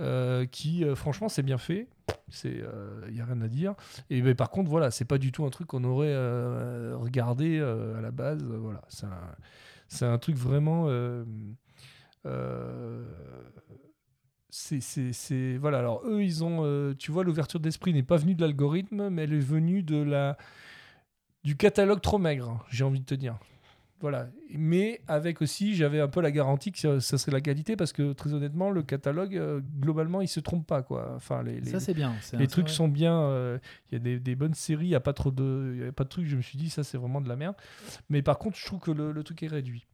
euh, qui, euh, franchement, c'est bien fait. C'est, il y a rien à dire. Et mais par contre, voilà, c'est pas du tout un truc qu'on aurait euh, regardé euh, à la base. euh, voilà, c'est un, c'est un truc vraiment. euh, euh, c'est, c'est, c'est- voilà. Alors eux, ils ont, euh, tu vois, l'ouverture d'esprit n'est pas venue de l'algorithme, mais elle est venue de la du catalogue trop maigre. J'ai envie de te dire. Voilà. Mais avec aussi, j'avais un peu la garantie que ça, ça serait la qualité parce que très honnêtement, le catalogue, euh, globalement, il se trompe pas quoi. Enfin, les, les- Ça, c'est bien. les trucs sont bien. euh, Il y a des, des bonnes séries, il n'y a pas trop de, y a pas de trucs. Je me suis dit, ça, c'est vraiment de la merde. Mais par contre, je trouve que le, le truc est réduit.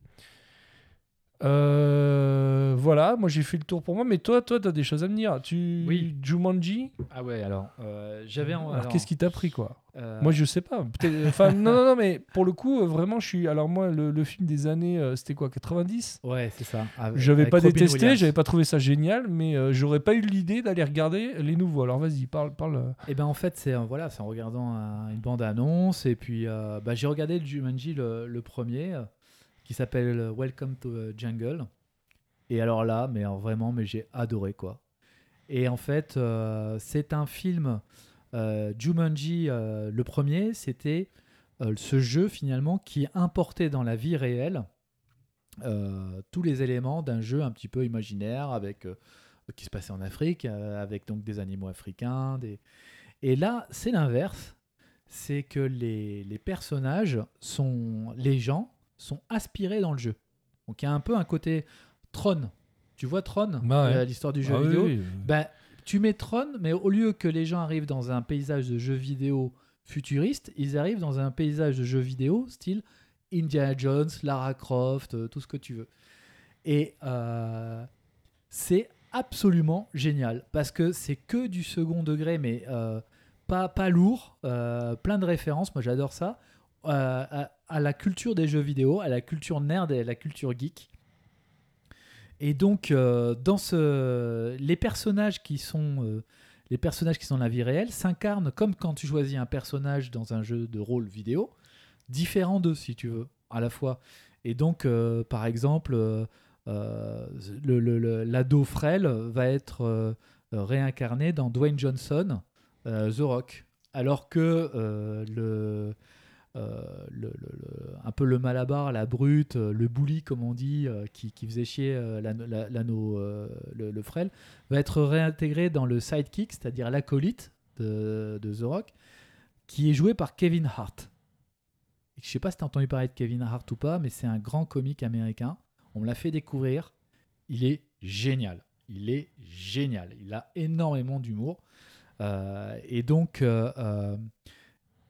Euh, voilà, moi j'ai fait le tour pour moi, mais toi, toi, t'as des choses à me dire. Tu, Oui. Jumanji. Ah ouais, alors, euh, j'avais... Alors, alors, qu'est-ce qui t'a pris, quoi euh, Moi, je sais pas. Enfin, non, non, non, mais pour le coup, vraiment, je suis. Alors moi, le, le film des années, c'était quoi, 90 Ouais, c'est ça. Avec- J'avais pas Robin détesté, j'avais pas trouvé ça génial, mais j'aurais pas eu l'idée d'aller regarder les nouveaux. Alors vas-y, parle, parle. Et ben en fait, c'est voilà, c'est en regardant un- une bande annonce et puis bah, j'ai regardé le Jumanji le, le premier qui s'appelle euh, Welcome to the Jungle. Et alors là, mais vraiment, mais j'ai adoré quoi. Et en fait, euh, c'est un film euh, Jumanji le premier, c'était ce jeu finalement qui importait dans la vie réelle tous les éléments d'un jeu un petit peu imaginaire avec qui se passait en Afrique avec donc des animaux africains, et là, c'est l'inverse. C'est que les, les personnages sont. Les gens sont aspirés dans le jeu. Donc il y a un peu un côté Tron. Tu vois Tron Bah ouais. euh, L'histoire du jeu Ah vidéo oui. ben, tu mets Tron, mais au lieu que les gens arrivent dans un paysage de jeux vidéo futuriste, ils arrivent dans un paysage de jeux vidéo style Indiana Jones, Lara Croft, euh, tout ce que tu veux. Et euh, c'est absolument génial parce que c'est que du second degré, mais euh, pas, pas lourd, euh, plein de références. Moi, j'adore ça. Euh, à, la culture des jeux vidéo, à la culture nerd et à la culture geek. Et donc, euh, dans ce, les personnages qui sont euh, les personnages qui sont dans la vie réelle s'incarnent comme quand tu choisis un personnage dans un jeu de rôle vidéo, différent d'eux si tu veux, à la fois. Et donc, euh, par exemple, le- le- le- l'ado frêle va être réincarné dans Dwayne Johnson, The Rock, alors que le euh, le- un peu le malabar, la brute, euh, le bully comme on dit, euh, qui, qui faisait chier l'anneau, le, le frêle, va être réintégré dans le sidekick, c'est-à-dire l'acolyte de, The Rock, qui est joué par Kevin Hart. Et je sais pas si tu as entendu parler de Kevin Hart ou pas, mais c'est un grand comique américain. On me l'a fait découvrir. Il est génial. Il est génial. Il a énormément d'humour. Et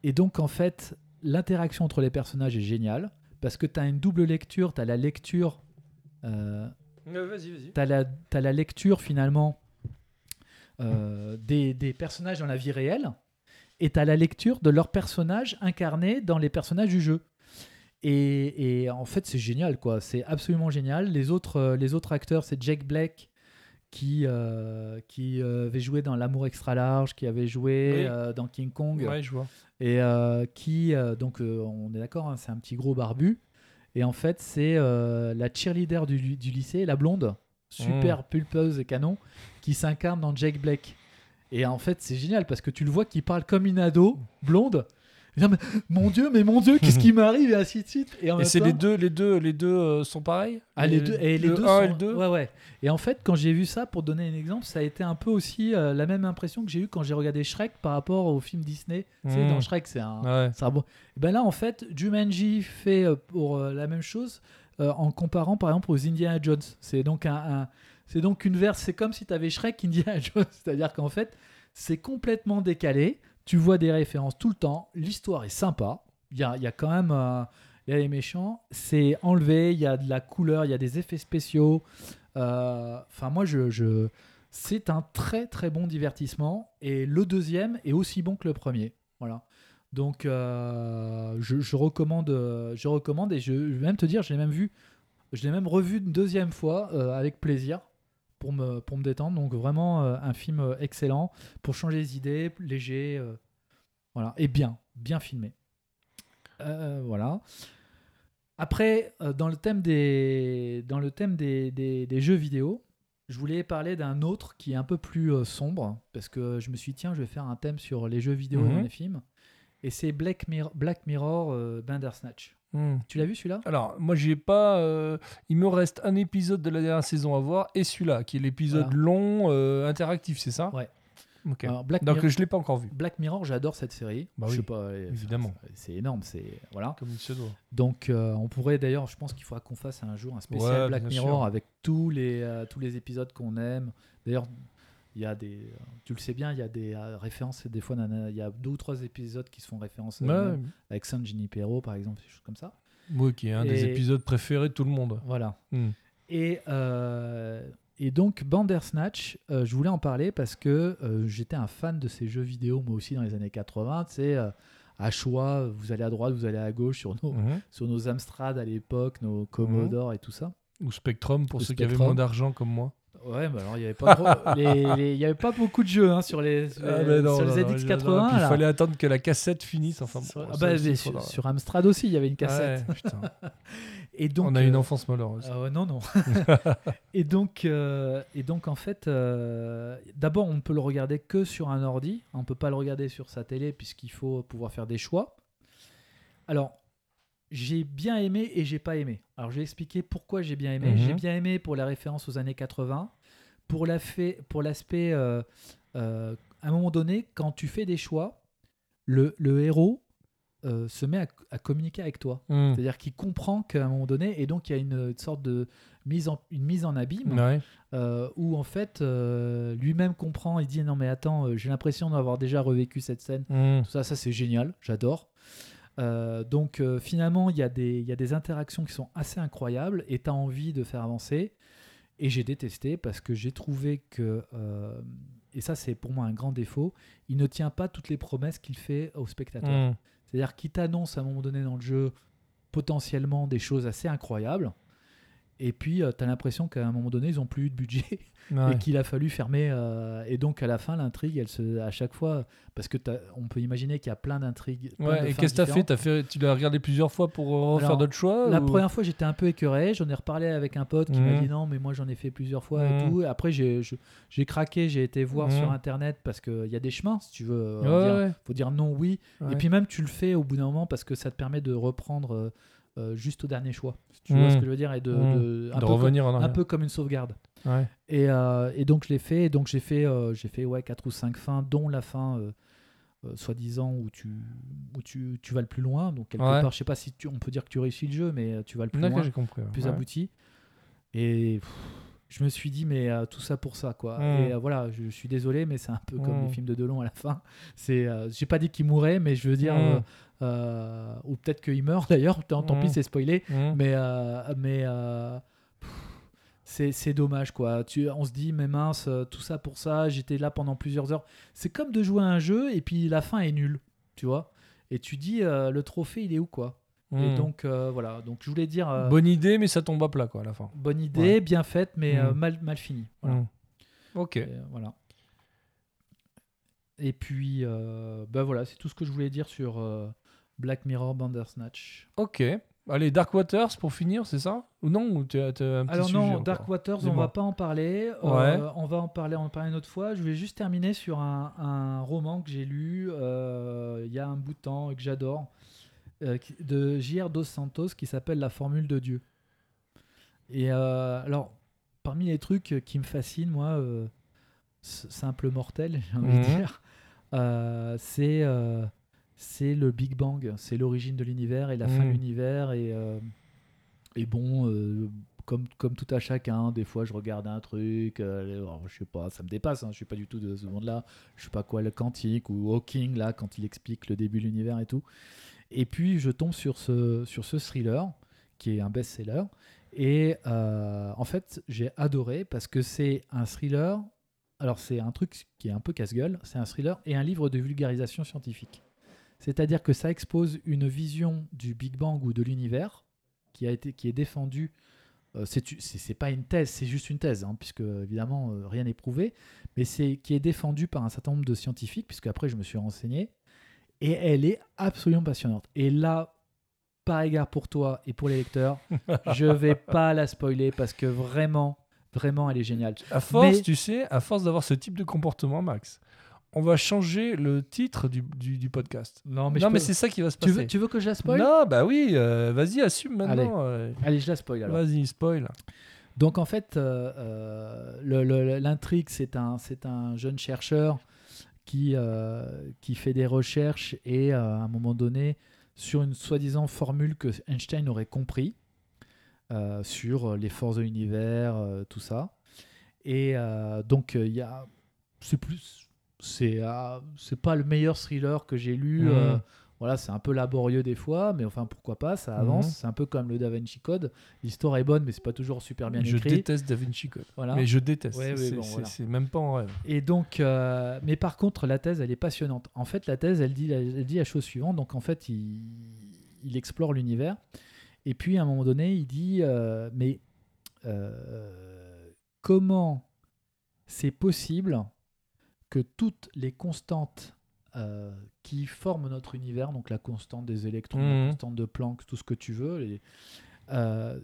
et donc en fait, l'interaction entre les personnages est géniale parce que tu as une double lecture. Tu as la lecture. euh, vas-y, vas-y. tu as, la lecture finalement euh, des, des personnages dans la vie réelle et tu as la lecture de leurs personnages incarnés dans les personnages du jeu. Et, et en fait, c'est génial, quoi. C'est absolument génial. Les autres, euh, les autres acteurs, c'est Jake Black qui, euh, qui euh, avait joué dans L'amour extra large, qui avait joué Oui. euh, dans King Kong Ouais, je vois. et qui donc on est d'accord hein, c'est un petit gros barbu et en fait c'est la cheerleader du, du lycée la blonde super pulpeuse et canon qui s'incarne dans Jake Black et en fait c'est génial parce que tu le vois qui parle comme une ado blonde Mais, mon dieu mais mon dieu qu'est-ce qui m'arrive? Et ainsi de suite et, Et c'est les deux, les deux, les deux euh, sont pareils? Ah, les deux, et les le deux 1 sont... et le 2 Ouais, ouais. Et en fait, quand j'ai vu ça, pour donner un exemple, ça a été un peu aussi euh, la même impression que j'ai eu quand j'ai regardé Shrek par rapport au film Disney. Mm. dans Shrek, c'est un, Ouais. c'est un bon. Et ben là, en fait, Jumanji fait euh, pour la même chose en comparant, par exemple, aux Indiana Jones. C'est donc un, un- c'est donc une verse. C'est comme si tu avais Shrek, Indiana Jones. C'est-à-dire qu'en fait, c'est complètement décalé. Tu vois des références tout le temps. L'histoire est sympa. Il y a, quand même. euh, il y a les méchants, c'est enlevé, il y a de la couleur, il y a des effets spéciaux. Euh, Enfin, moi, je, c'est un très très bon divertissement. Et le deuxième est aussi bon que le premier. Voilà. Donc, euh, je, recommande, je recommande et je, vais même te dire, je l'ai même vu, je l'ai même revu une deuxième fois avec plaisir pour me, pour me détendre. Donc, vraiment euh, un film euh, excellent pour changer les idées, léger, euh, voilà, et bien, bien filmé. Euh, voilà. Après, dans le thème des, dans le thème des, des- des jeux vidéo, je voulais parler d'un autre qui est un peu plus sombre, parce que je me suis dit, tiens, je vais faire un thème sur les jeux vidéo Mhm. dans les films. Et c'est Black Mirror, Black Mirror Bandersnatch. Hmm. Tu l'as vu celui-là? Alors, moi, j'ai pas. euh, il me reste un épisode de la dernière saison à voir et celui-là, qui est l'épisode Voilà. long euh, interactif, c'est ça? Ouais. Ok. Alors, Black, Donc, Mirror, je l'ai pas encore vu, Black Mirror, j'adore cette série. Bah je sais oui, pas, euh, évidemment. c'est- énorme, c'est voilà. comme il se doit. Donc, euh, on pourrait d'ailleurs, je pense qu'il faudra qu'on fasse un jour un spécial Ouais, Black Mirror sûr. avec tous les tous les épisodes qu'on aime. D'ailleurs, il y a des, euh, tu le sais bien, il y a des euh, références. Des fois, il y a deux ou trois épisodes qui se font référence Ouais, avec San Junipero, par exemple, des choses comme ça. moi, qui est un des épisodes préférés de tout le monde. Voilà. Hmm. Et, euh, et donc, Bandersnatch, euh, je voulais en parler parce que euh, j'étais un fan de ces jeux vidéo, moi aussi, dans les années 80. Tu sais, euh, à choix, vous allez à droite, vous allez à gauche sur nos, Mhm. sur nos Amstrad à l'époque, nos Commodore et tout ça. Ou Spectrum pour Ou ceux qui avaient moins d'argent comme moi. Ouais, bah alors il n'y avait, pas gros- les- les- il y avait pas beaucoup de jeux hein, sur les, sur les, Ah, mais non, sur non, les non, ZX80. non, puis Il fallait attendre que la cassette finisse. Enfin, Sur- bon, ah bah, aussi, mais faudra- sur, sur Amstrad aussi, il y avait une cassette. Ouais. Et donc, On a une euh, enfance malheureuse. Ouais, non, non. et, donc, euh, et donc, en fait, euh, d'abord, on ne peut le regarder que sur un ordi. On ne peut pas le regarder sur sa télé puisqu'il faut pouvoir faire des choix. Alors, j'ai bien aimé et j'ai pas aimé. Alors, je vais expliquer pourquoi j'ai bien aimé. Mhm. J'ai bien aimé pour la référence aux années 80. Pour la fait- pour l'aspect, euh, euh, à un moment donné, quand tu fais des choix, le, le héros euh, se met à, à communiquer avec toi. Hmm. C'est-à-dire qu'il comprend qu'à un moment donné, et donc il y a une sorte de mise en, une mise en abîme Ouais. euh, où en fait euh, lui-même comprend, il dit non mais attends, euh, j'ai l'impression d'avoir déjà revécu cette scène. Hmm. Tout ça, ça c'est génial, j'adore. Euh, donc euh, finalement, il y, a des- il y a des interactions qui sont assez incroyables et tu as envie de faire avancer. Et j'ai détesté parce que j'ai trouvé que, euh, et ça c'est pour moi un grand défaut, il ne tient pas toutes les promesses qu'il fait aux spectateurs. Hmm. C'est-à-dire qu'il t'annonce à un moment donné dans le jeu potentiellement des choses assez incroyables. Et puis, tu as l'impression qu'à un moment donné, ils n'ont plus eu de budget Ouais. et qu'il a fallu fermer. euh, et donc, à la fin, l'intrigue, elle se, à chaque fois, parce que on peut imaginer qu'il y a plein d'intrigues. Ouais, et qu'est-ce que t'as fait, différentes. T'as fait Tu l'as regardé plusieurs fois pour euh, refaire Alors, d'autres choix La ou- première fois, j'étais un peu écœuré. J'en ai reparlé avec un pote qui m'a Mhm. dit non, mais moi j'en ai fait plusieurs fois et Mhm. tout. Et après, j'ai craqué, j'ai été voir Mhm. sur internet parce qu'il y a des chemins, si tu veux. euh, Ouais, ouais. faut dire non, oui. Et puis même, tu le fais au bout d'un moment parce que ça te permet de reprendre euh, euh, juste au dernier choix. Tu vois ce que je veux dire Et de, de- un, de peu revenir en comme, un arrière. peu comme une sauvegarde. Ouais. Et, euh, et donc je l'ai fait. Et donc j'ai fait, euh, j'ai fait ouais, 4 ou 5 fins, dont la fin, soi-disant, où, tu, où tu, tu vas le plus loin. Donc quelque Ouais. part, je sais pas si tu, on peut dire que tu réussis le jeu, mais tu vas le plus loin, j'ai compris. plus Ouais. abouti. Et pff, je me suis dit, mais euh, tout ça pour ça, quoi. Mm. Et euh, voilà, je, je suis désolé, mais c'est un peu comme Mm. les films de Delon à la fin. C'est, euh, j'ai pas dit qu'il mourrait, mais je veux dire. Euh, ou peut-être qu'il meurt d'ailleurs. Tant, tant Mm. pis, c'est spoilé. Hmm. Mais, euh, mais euh, c'est, dommage, quoi. Tu, on se dit, mais mince, tout ça pour ça, j'étais là pendant plusieurs heures. C'est comme de jouer à un jeu et puis la fin est nulle, tu vois. Et tu dis, euh, le trophée, il est où, quoi? Et Hmm. donc, euh, voilà. Donc, je voulais dire, euh, Bonne idée, mais ça tombe à plat, quoi, à la fin. bonne idée, Ouais. bien faite, mais Mm. mal, mal finie. Voilà. Ok. Et, voilà. Et puis, bah voilà, c'est tout ce que je voulais dire sur Black Mirror Bandersnatch. Ok. Allez, Dark Waters pour finir, c'est ça Ou non un petit Alors non, encore Dark Waters, on va pas en parler. Euh, on va en parler, on en parler une autre fois. Je vais juste terminer sur un, un roman que j'ai lu euh, il y a un bout de temps et que j'adore, euh, de J.R. Dos Santos, qui s'appelle La Formule de Dieu. Et alors, parmi les trucs qui me fascinent, moi, simple mortel, j'ai envie de Mhm. dire, c'est c'est le Big Bang, c'est l'origine de l'univers et la fin de Mhm. l'univers. Et, euh, et bon, euh, comme, comme tout à chacun, des fois je regarde un truc, euh, je sais pas, ça me dépasse, hein, je suis pas du tout de ce monde-là, je sais pas quoi, le quantique ou Hawking, là, quand il explique le début de l'univers et tout. Et puis je tombe sur ce, sur ce thriller, qui est un best-seller, et euh, en fait j'ai adoré parce que c'est un thriller, alors c'est un truc qui est un peu casse-gueule, c'est un thriller et un livre de vulgarisation scientifique. C'est-à-dire que ça expose une vision du Big Bang ou de l'univers qui, a été, qui est défendue. euh, c'est pas une thèse, c'est juste une thèse, hein, puisque évidemment euh, rien n'est prouvé, mais c'est qui est défendue par un certain nombre de scientifiques, puisque après je me suis renseigné, et elle est absolument passionnante. Et là, par égard pour toi et pour les lecteurs, je vais pas la spoiler parce que vraiment, vraiment, elle est géniale. À force, Mais- tu sais, à force d'avoir ce type de comportement, Max, on va changer le titre du, du, du podcast. Non, mais, non, mais peux- c'est ça qui va se tu, passer. veux, tu veux que je la spoil? Non, bah oui, euh, vas-y, assume maintenant. euh, Allez, je la spoil alors. Vas-y, spoil. Donc en fait, euh, l'intrigue, c'est un, un jeune chercheur qui, euh, qui fait des recherches et euh, à un moment donné, sur une soi-disant formule que Einstein aurait compris sur les forces de l'univers, tout ça. Et donc il y a, c'est plus, c'est, euh, c'est pas le meilleur thriller que j'ai lu. Mhm. euh, voilà, c'est un peu laborieux des fois, mais enfin pourquoi pas, ça avance. Mhm. C'est un peu comme le Da Vinci Code. L'histoire est bonne, mais c'est pas toujours super bien je écrit. déteste Da Vinci Code. Voilà. Mais je déteste. Ouais, ouais, c'est bon, voilà. même pas en rêve. Et donc, euh, mais par contre, la thèse, elle est passionnante. En fait, la thèse, elle dit, elle dit la chose suivante. Donc, en fait, il, il explore l'univers. Et puis, à un moment donné, il dit, euh, mais euh, comment c'est possible que toutes les constantes euh, qui forment notre univers, donc la constante des électrons, Mhm. la constante de Planck, tout ce que tu veux, les- euh,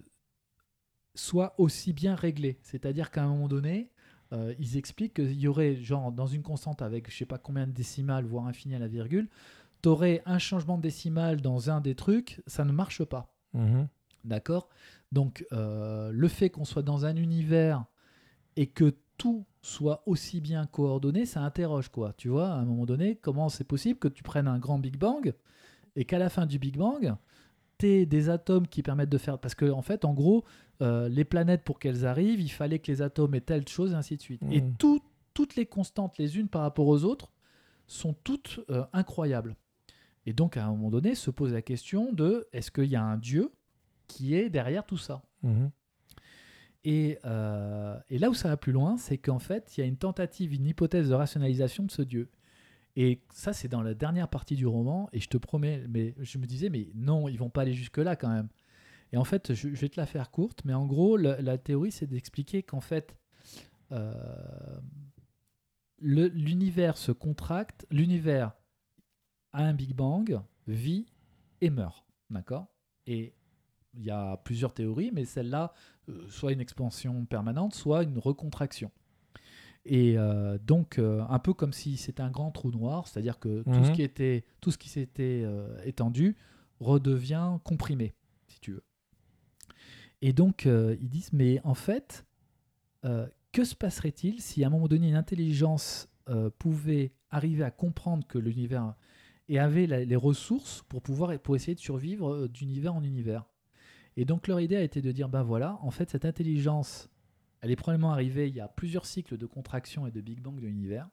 soient aussi bien réglées. C'est-à-dire qu'à un moment donné, euh, ils expliquent qu'il y aurait, genre, dans une constante avec je sais pas combien de décimales, voire infini à la virgule, tu aurais un changement de décimale dans un des trucs, ça ne marche pas. Mhm. D'accord? Donc, le fait qu'on soit dans un univers et que tout soit aussi bien coordonné, ça interroge, quoi. Tu vois, à un moment donné, comment c'est possible que tu prennes un grand Big Bang et qu'à la fin du Big Bang, tu des atomes qui permettent de faire. Parce que, en fait, en gros, euh, les planètes, pour qu'elles arrivent, il fallait que les atomes aient telle chose, et ainsi de suite. Et Mhm. tout- toutes les constantes, les unes par rapport aux autres, sont toutes euh, incroyables. Et donc, à un moment donné, se pose la question de est-ce qu'il y a un Dieu qui est derrière tout ça? Mhm. Et, euh, et là où ça va plus loin, c'est qu'en fait, il y a une tentative, une hypothèse de rationalisation de ce Dieu. Et ça, c'est dans la dernière partie du roman, et je te promets, mais je me disais, mais non, ils vont pas aller jusque-là quand même. Et en fait, je, vais te la faire courte, mais en gros, la, théorie, c'est d'expliquer qu'en fait, euh, l'univers se contracte, l'univers a un Big Bang, vit et meurt. D'accord? Il y a plusieurs théories, mais celle-là, euh, soit une expansion permanente, soit une recontraction. Et euh, donc, euh, un peu comme si c'était un grand trou noir, c'est-à-dire que tout Mhm. ce qui était, tout ce qui s'était étendu redevient comprimé, si tu veux. Et donc, ils disent, mais en fait, que se passerait-il si à un moment donné, une intelligence pouvait arriver à comprendre que l'univers et avait la- les ressources pour pouvoir pour essayer de survivre d'univers en univers? Et donc leur idée a été de dire ben voilà, en fait cette intelligence, elle est probablement arrivée il y a plusieurs cycles de contraction et de Big Bang de l'univers.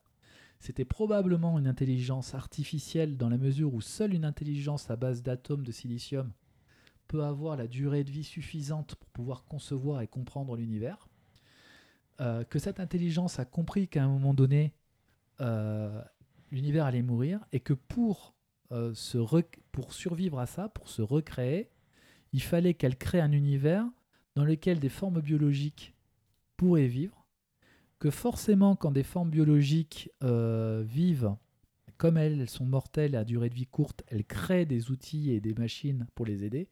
C'était probablement une intelligence artificielle dans la mesure où seule une intelligence à base d'atomes de silicium peut avoir la durée de vie suffisante pour pouvoir concevoir et comprendre l'univers. Euh, que cette intelligence a compris qu'à un moment donné, euh, l'univers allait mourir et que pour, euh, se pour survivre à ça, pour se recréer, il fallait qu'elle crée un univers dans lequel des formes biologiques pourraient vivre, que forcément quand des formes biologiques euh, vivent, comme elles, sont mortelles à durée de vie courte, elles créent des outils et des machines pour les aider,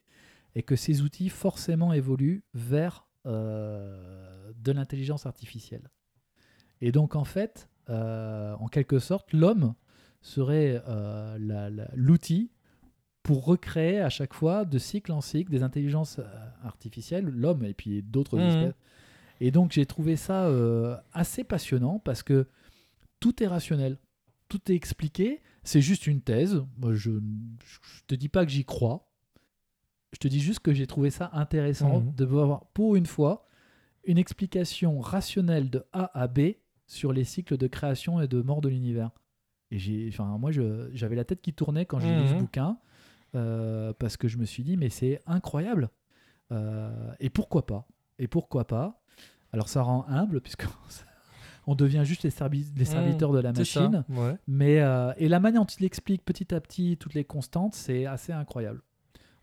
et que ces outils forcément évoluent vers euh, de l'intelligence artificielle. Et donc en fait, euh, en quelque sorte, l'homme serait l'outil pour recréer à chaque fois, de cycle en cycle, des intelligences euh, artificielles, l'homme et puis d'autres espèces. Et donc j'ai trouvé ça euh, assez passionnant parce que tout est rationnel, tout est expliqué. C'est juste une thèse. Moi, je ne te dis pas que j'y crois. Je te dis juste que j'ai trouvé ça intéressant Mhm. de voir pour une fois une explication rationnelle de A à B sur les cycles de création et de mort de l'univers. Et j'ai, enfin, moi, j'avais la tête qui tournait quand j'ai lu ce Mhm. bouquin euh, parce que je me suis dit, mais c'est incroyable. Euh, et pourquoi pas? Et pourquoi pas? Alors, ça rend humble puisque on devient juste les, servi- les Mhm. serviteurs de la ça, machine. ouais. Mais euh, et la manière dont il explique petit à petit toutes les constantes, c'est assez incroyable.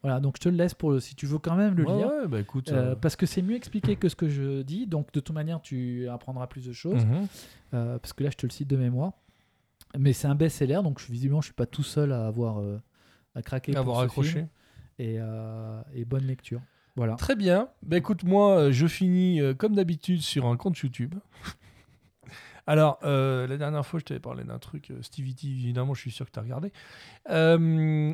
Voilà, donc je te le laisse pour le, si tu veux quand même le Ouais, lire. ouais, bah écoute. Euh, euh, parce que c'est mieux expliqué que ce que je dis, donc de toute manière tu apprendras plus de choses, mhm. Parce que là je te le cite de mémoire. Mais c'est un best-seller, donc visiblement je suis pas tout seul à avoir à craquer pour Avoir ce accroché. film. Et, euh, et bonne lecture. Voilà. Très bien. Bah écoute, moi, euh, je finis euh, comme d'habitude sur un compte YouTube. Alors, euh, la dernière fois, je t'avais parlé d'un truc, euh, Stevie T, évidemment, je suis sûr que tu as regardé.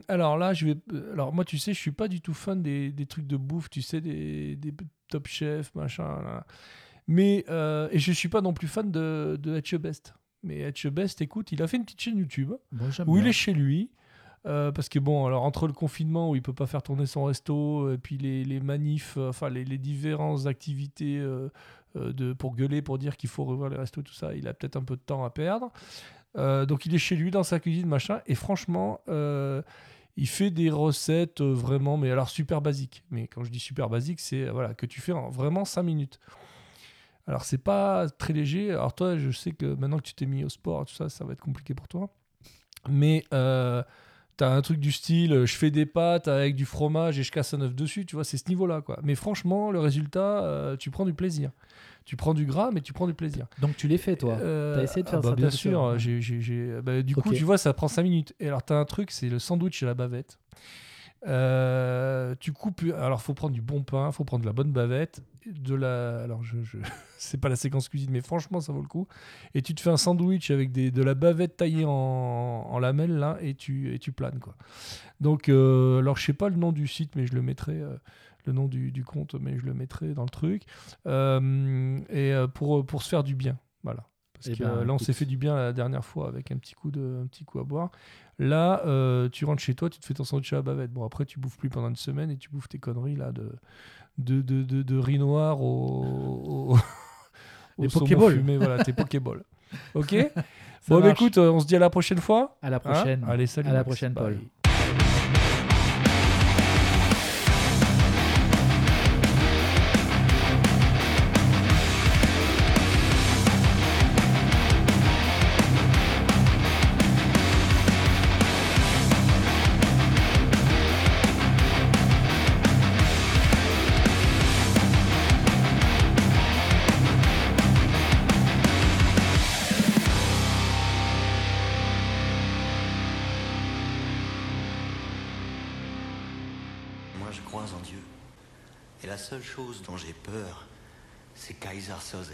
Alors là, je vais. Alors, moi, tu sais, je suis pas du tout fan des, des trucs de bouffe, tu sais, des, des top chefs, machin. là. Mais. et je suis pas non plus fan de, de Best. Mais Etche Best, écoute, il a fait une petite chaîne YouTube où il est chez lui. Euh, parce que bon, alors entre le confinement où il peut pas faire tourner son resto, et puis les, les manifs, euh, enfin les, les différentes activités euh, de, pour gueuler, pour dire qu'il faut revoir les restos, tout ça, il a peut-être un peu de temps à perdre. Donc il est chez lui dans sa cuisine, machin, et franchement, il fait des recettes vraiment, mais alors super basiques. Mais quand je dis super basique, c'est voilà que tu fais en vraiment 5 minutes. Alors c'est pas très léger. Alors toi, je sais que maintenant que tu t'es mis au sport, tout ça, ça va être compliqué pour toi. Mais t'as un truc du style, euh, je fais des pâtes avec du fromage et je casse un œuf dessus, tu vois, c'est ce niveau-là, quoi. Mais franchement, le résultat, euh, tu prends du plaisir. Tu prends du gras, mais tu prends du plaisir. Donc tu l'es fait, toi. Euh, T'as essayé de faire ah bah, ça, Bien sûr, j'ai- j'ai- bah, du coup, tu vois, ça prend 5 minutes. Et alors, t'as un truc, c'est le sandwich à la bavette. Euh, tu coupes, alors faut prendre du bon pain, faut prendre de la bonne bavette, de la, alors je, c'est pas la séquence cuisine, mais franchement ça vaut le coup. Et tu te fais un sandwich avec des, de la bavette taillée en, lamelles là, et tu, et tu planes quoi. Donc, euh, alors je sais pas le nom du site, mais je le mettrai, euh, le nom du, du compte, mais je le mettrai dans le truc. Et pour, pour se faire du bien, voilà. Parce Eh que ben, là, on s'est fait du bien la dernière fois avec un petit coup, de, un petit coup à boire. Là, euh, tu rentres chez toi, tu te fais ton sandwich à la bavette. Bon, après, tu bouffes plus pendant une semaine et tu bouffes tes conneries là de, de, de, de, de riz noir au. au au saumon Pokéballs. fumé, voilà, tes Pokéballs. Ok? Ça Bon, bah, écoute, on se dit à la prochaine fois. À la Hein? prochaine. Allez, salut. À la prochaine, Bye. C'est Kaiser Soze.